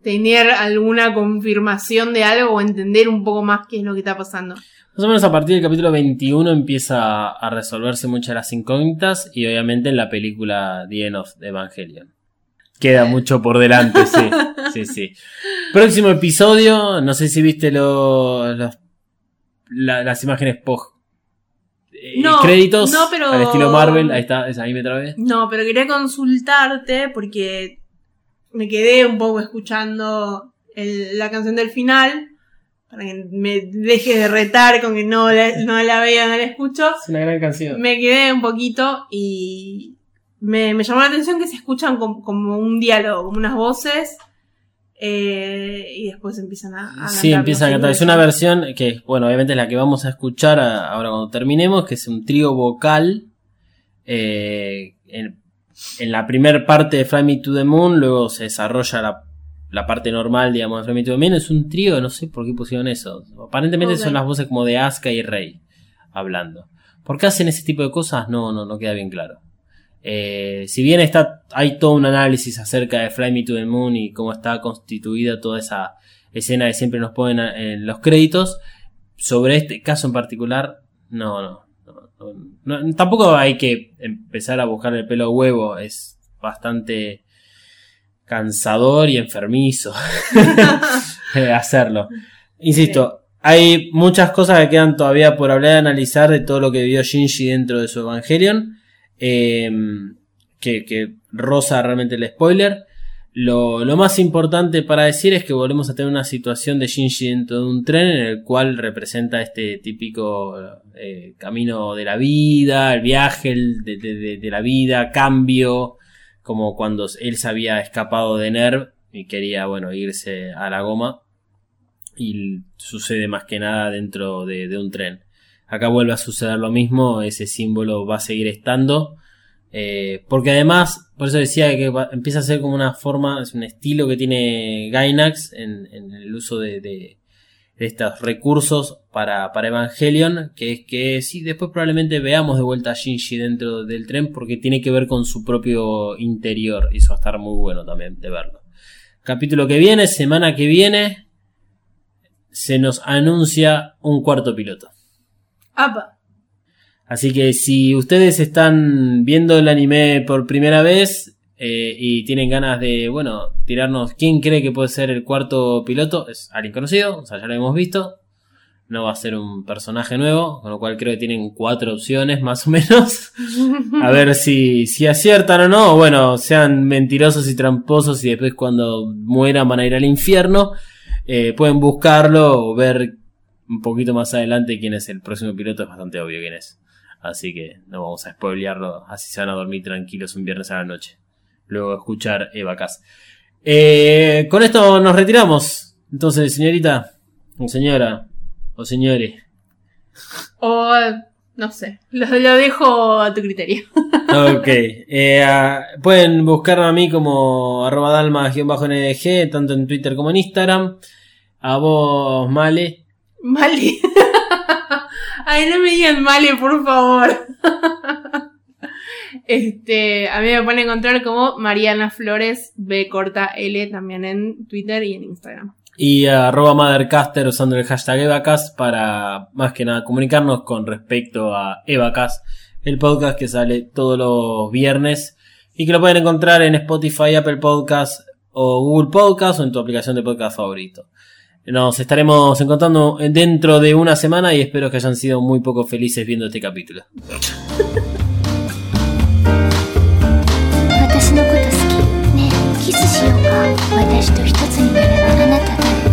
tener alguna confirmación de algo o entender un poco más qué es lo que está pasando? Más o menos a partir del capítulo 21 empieza a resolverse muchas de las incógnitas y obviamente en la película The End of Evangelion. Queda mucho por delante, sí. sí, sí. Próximo episodio, no sé si viste lo- los- la- las imágenes post eh, No, créditos no, pero- al estilo Marvel, ahí está, es- ahí me trabé. No, pero quería consultarte porque me quedé un poco escuchando el- la canción del final. Para que me deje de retar con que no la, no la vea, no la escucho. Es una gran canción. Me quedé un poquito y me, me llamó la atención que se escuchan com- como, un diálogo, como unas voces. eh, y después empiezan a, a Sí, cantar, empieza a cantar. Es una versión que, bueno, obviamente es la que vamos a escuchar a- ahora cuando terminemos, que es un trío vocal. eh, en, en la primera parte de Fly Me to the Moon, luego se desarrolla la, la parte normal, digamos, de Fly Me to the Moon. Es un trío, no sé por qué pusieron eso. Aparentemente son las voces como de Asuka y Rey hablando. ¿Por qué hacen ese tipo de cosas? No, no, no queda bien claro. Eh, si bien está, hay todo un análisis acerca de Fly Me to the Moon y cómo está constituida toda esa escena que siempre nos ponen en los créditos, sobre este caso en particular, no, no, no, no, no, tampoco hay que empezar a buscar el pelo a huevo, es bastante cansador y enfermizo hacerlo. Insisto, hay muchas cosas que quedan todavía por hablar y analizar de todo lo que vivió Shinji dentro de su Evangelion. eh, que, que roza realmente el spoiler. Lo, lo más importante para decir es que volvemos a tener una situación de Shinji dentro de un tren en el cual representa este típico eh, camino de la vida, el viaje el de, de- de- de la vida, cambio, como cuando él se había escapado de Nerv y quería, bueno, irse a la goma. Y sucede más que nada dentro de, un tren. Acá vuelve a suceder lo mismo, ese símbolo va a seguir estando. eh, porque además, por eso decía que empieza a ser como una forma, es un estilo que tiene Gainax en, el uso de estos recursos para, para Evangelion, que es que sí, después probablemente veamos de vuelta a Shinji dentro del tren porque tiene que ver con su propio interior y eso va a estar muy bueno también de verlo. Capítulo que viene, semana que viene, se nos anuncia un cuarto piloto. Apa. Así que si ustedes están viendo el anime por primera vez eh, y tienen ganas de, bueno, tirarnos quién cree que puede ser el cuarto piloto, es alguien conocido, o sea, ya lo hemos visto. No va a ser un personaje nuevo, con lo cual creo que tienen cuatro opciones más o menos. A ver si, si aciertan o no, o bueno, sean mentirosos y tramposos y después cuando mueran van a ir al infierno. Eh, pueden buscarlo o ver un poquito más adelante quién es el próximo piloto, es bastante obvio quién es. Así que no vamos a spoilearlo, así se van a dormir tranquilos un viernes a la noche. Luego escuchar Eva Cas. Eh, con esto nos retiramos. Entonces, señorita, o señora, o señores. O no sé. Lo, lo dejo a tu criterio. Ok. eh, pueden buscarme a mí como arroba dalma-ndg, tanto en Twitter como en Instagram. A vos, Male. Male. Ay, no me digan Male, por favor. Este, a mí me pueden encontrar como Mariana Flores B corta L también en Twitter y en Instagram. Y a arroba Mothercaster usando el hashtag Evacast para más que nada comunicarnos con respecto a Evacast, el podcast que sale todos los viernes y que lo pueden encontrar en Spotify, Apple Podcast o Google Podcast o en tu aplicación de podcast favorito. Nos estaremos encontrando dentro de una semana y espero que hayan sido muy poco felices viendo este capítulo. 私と一つになればあなただ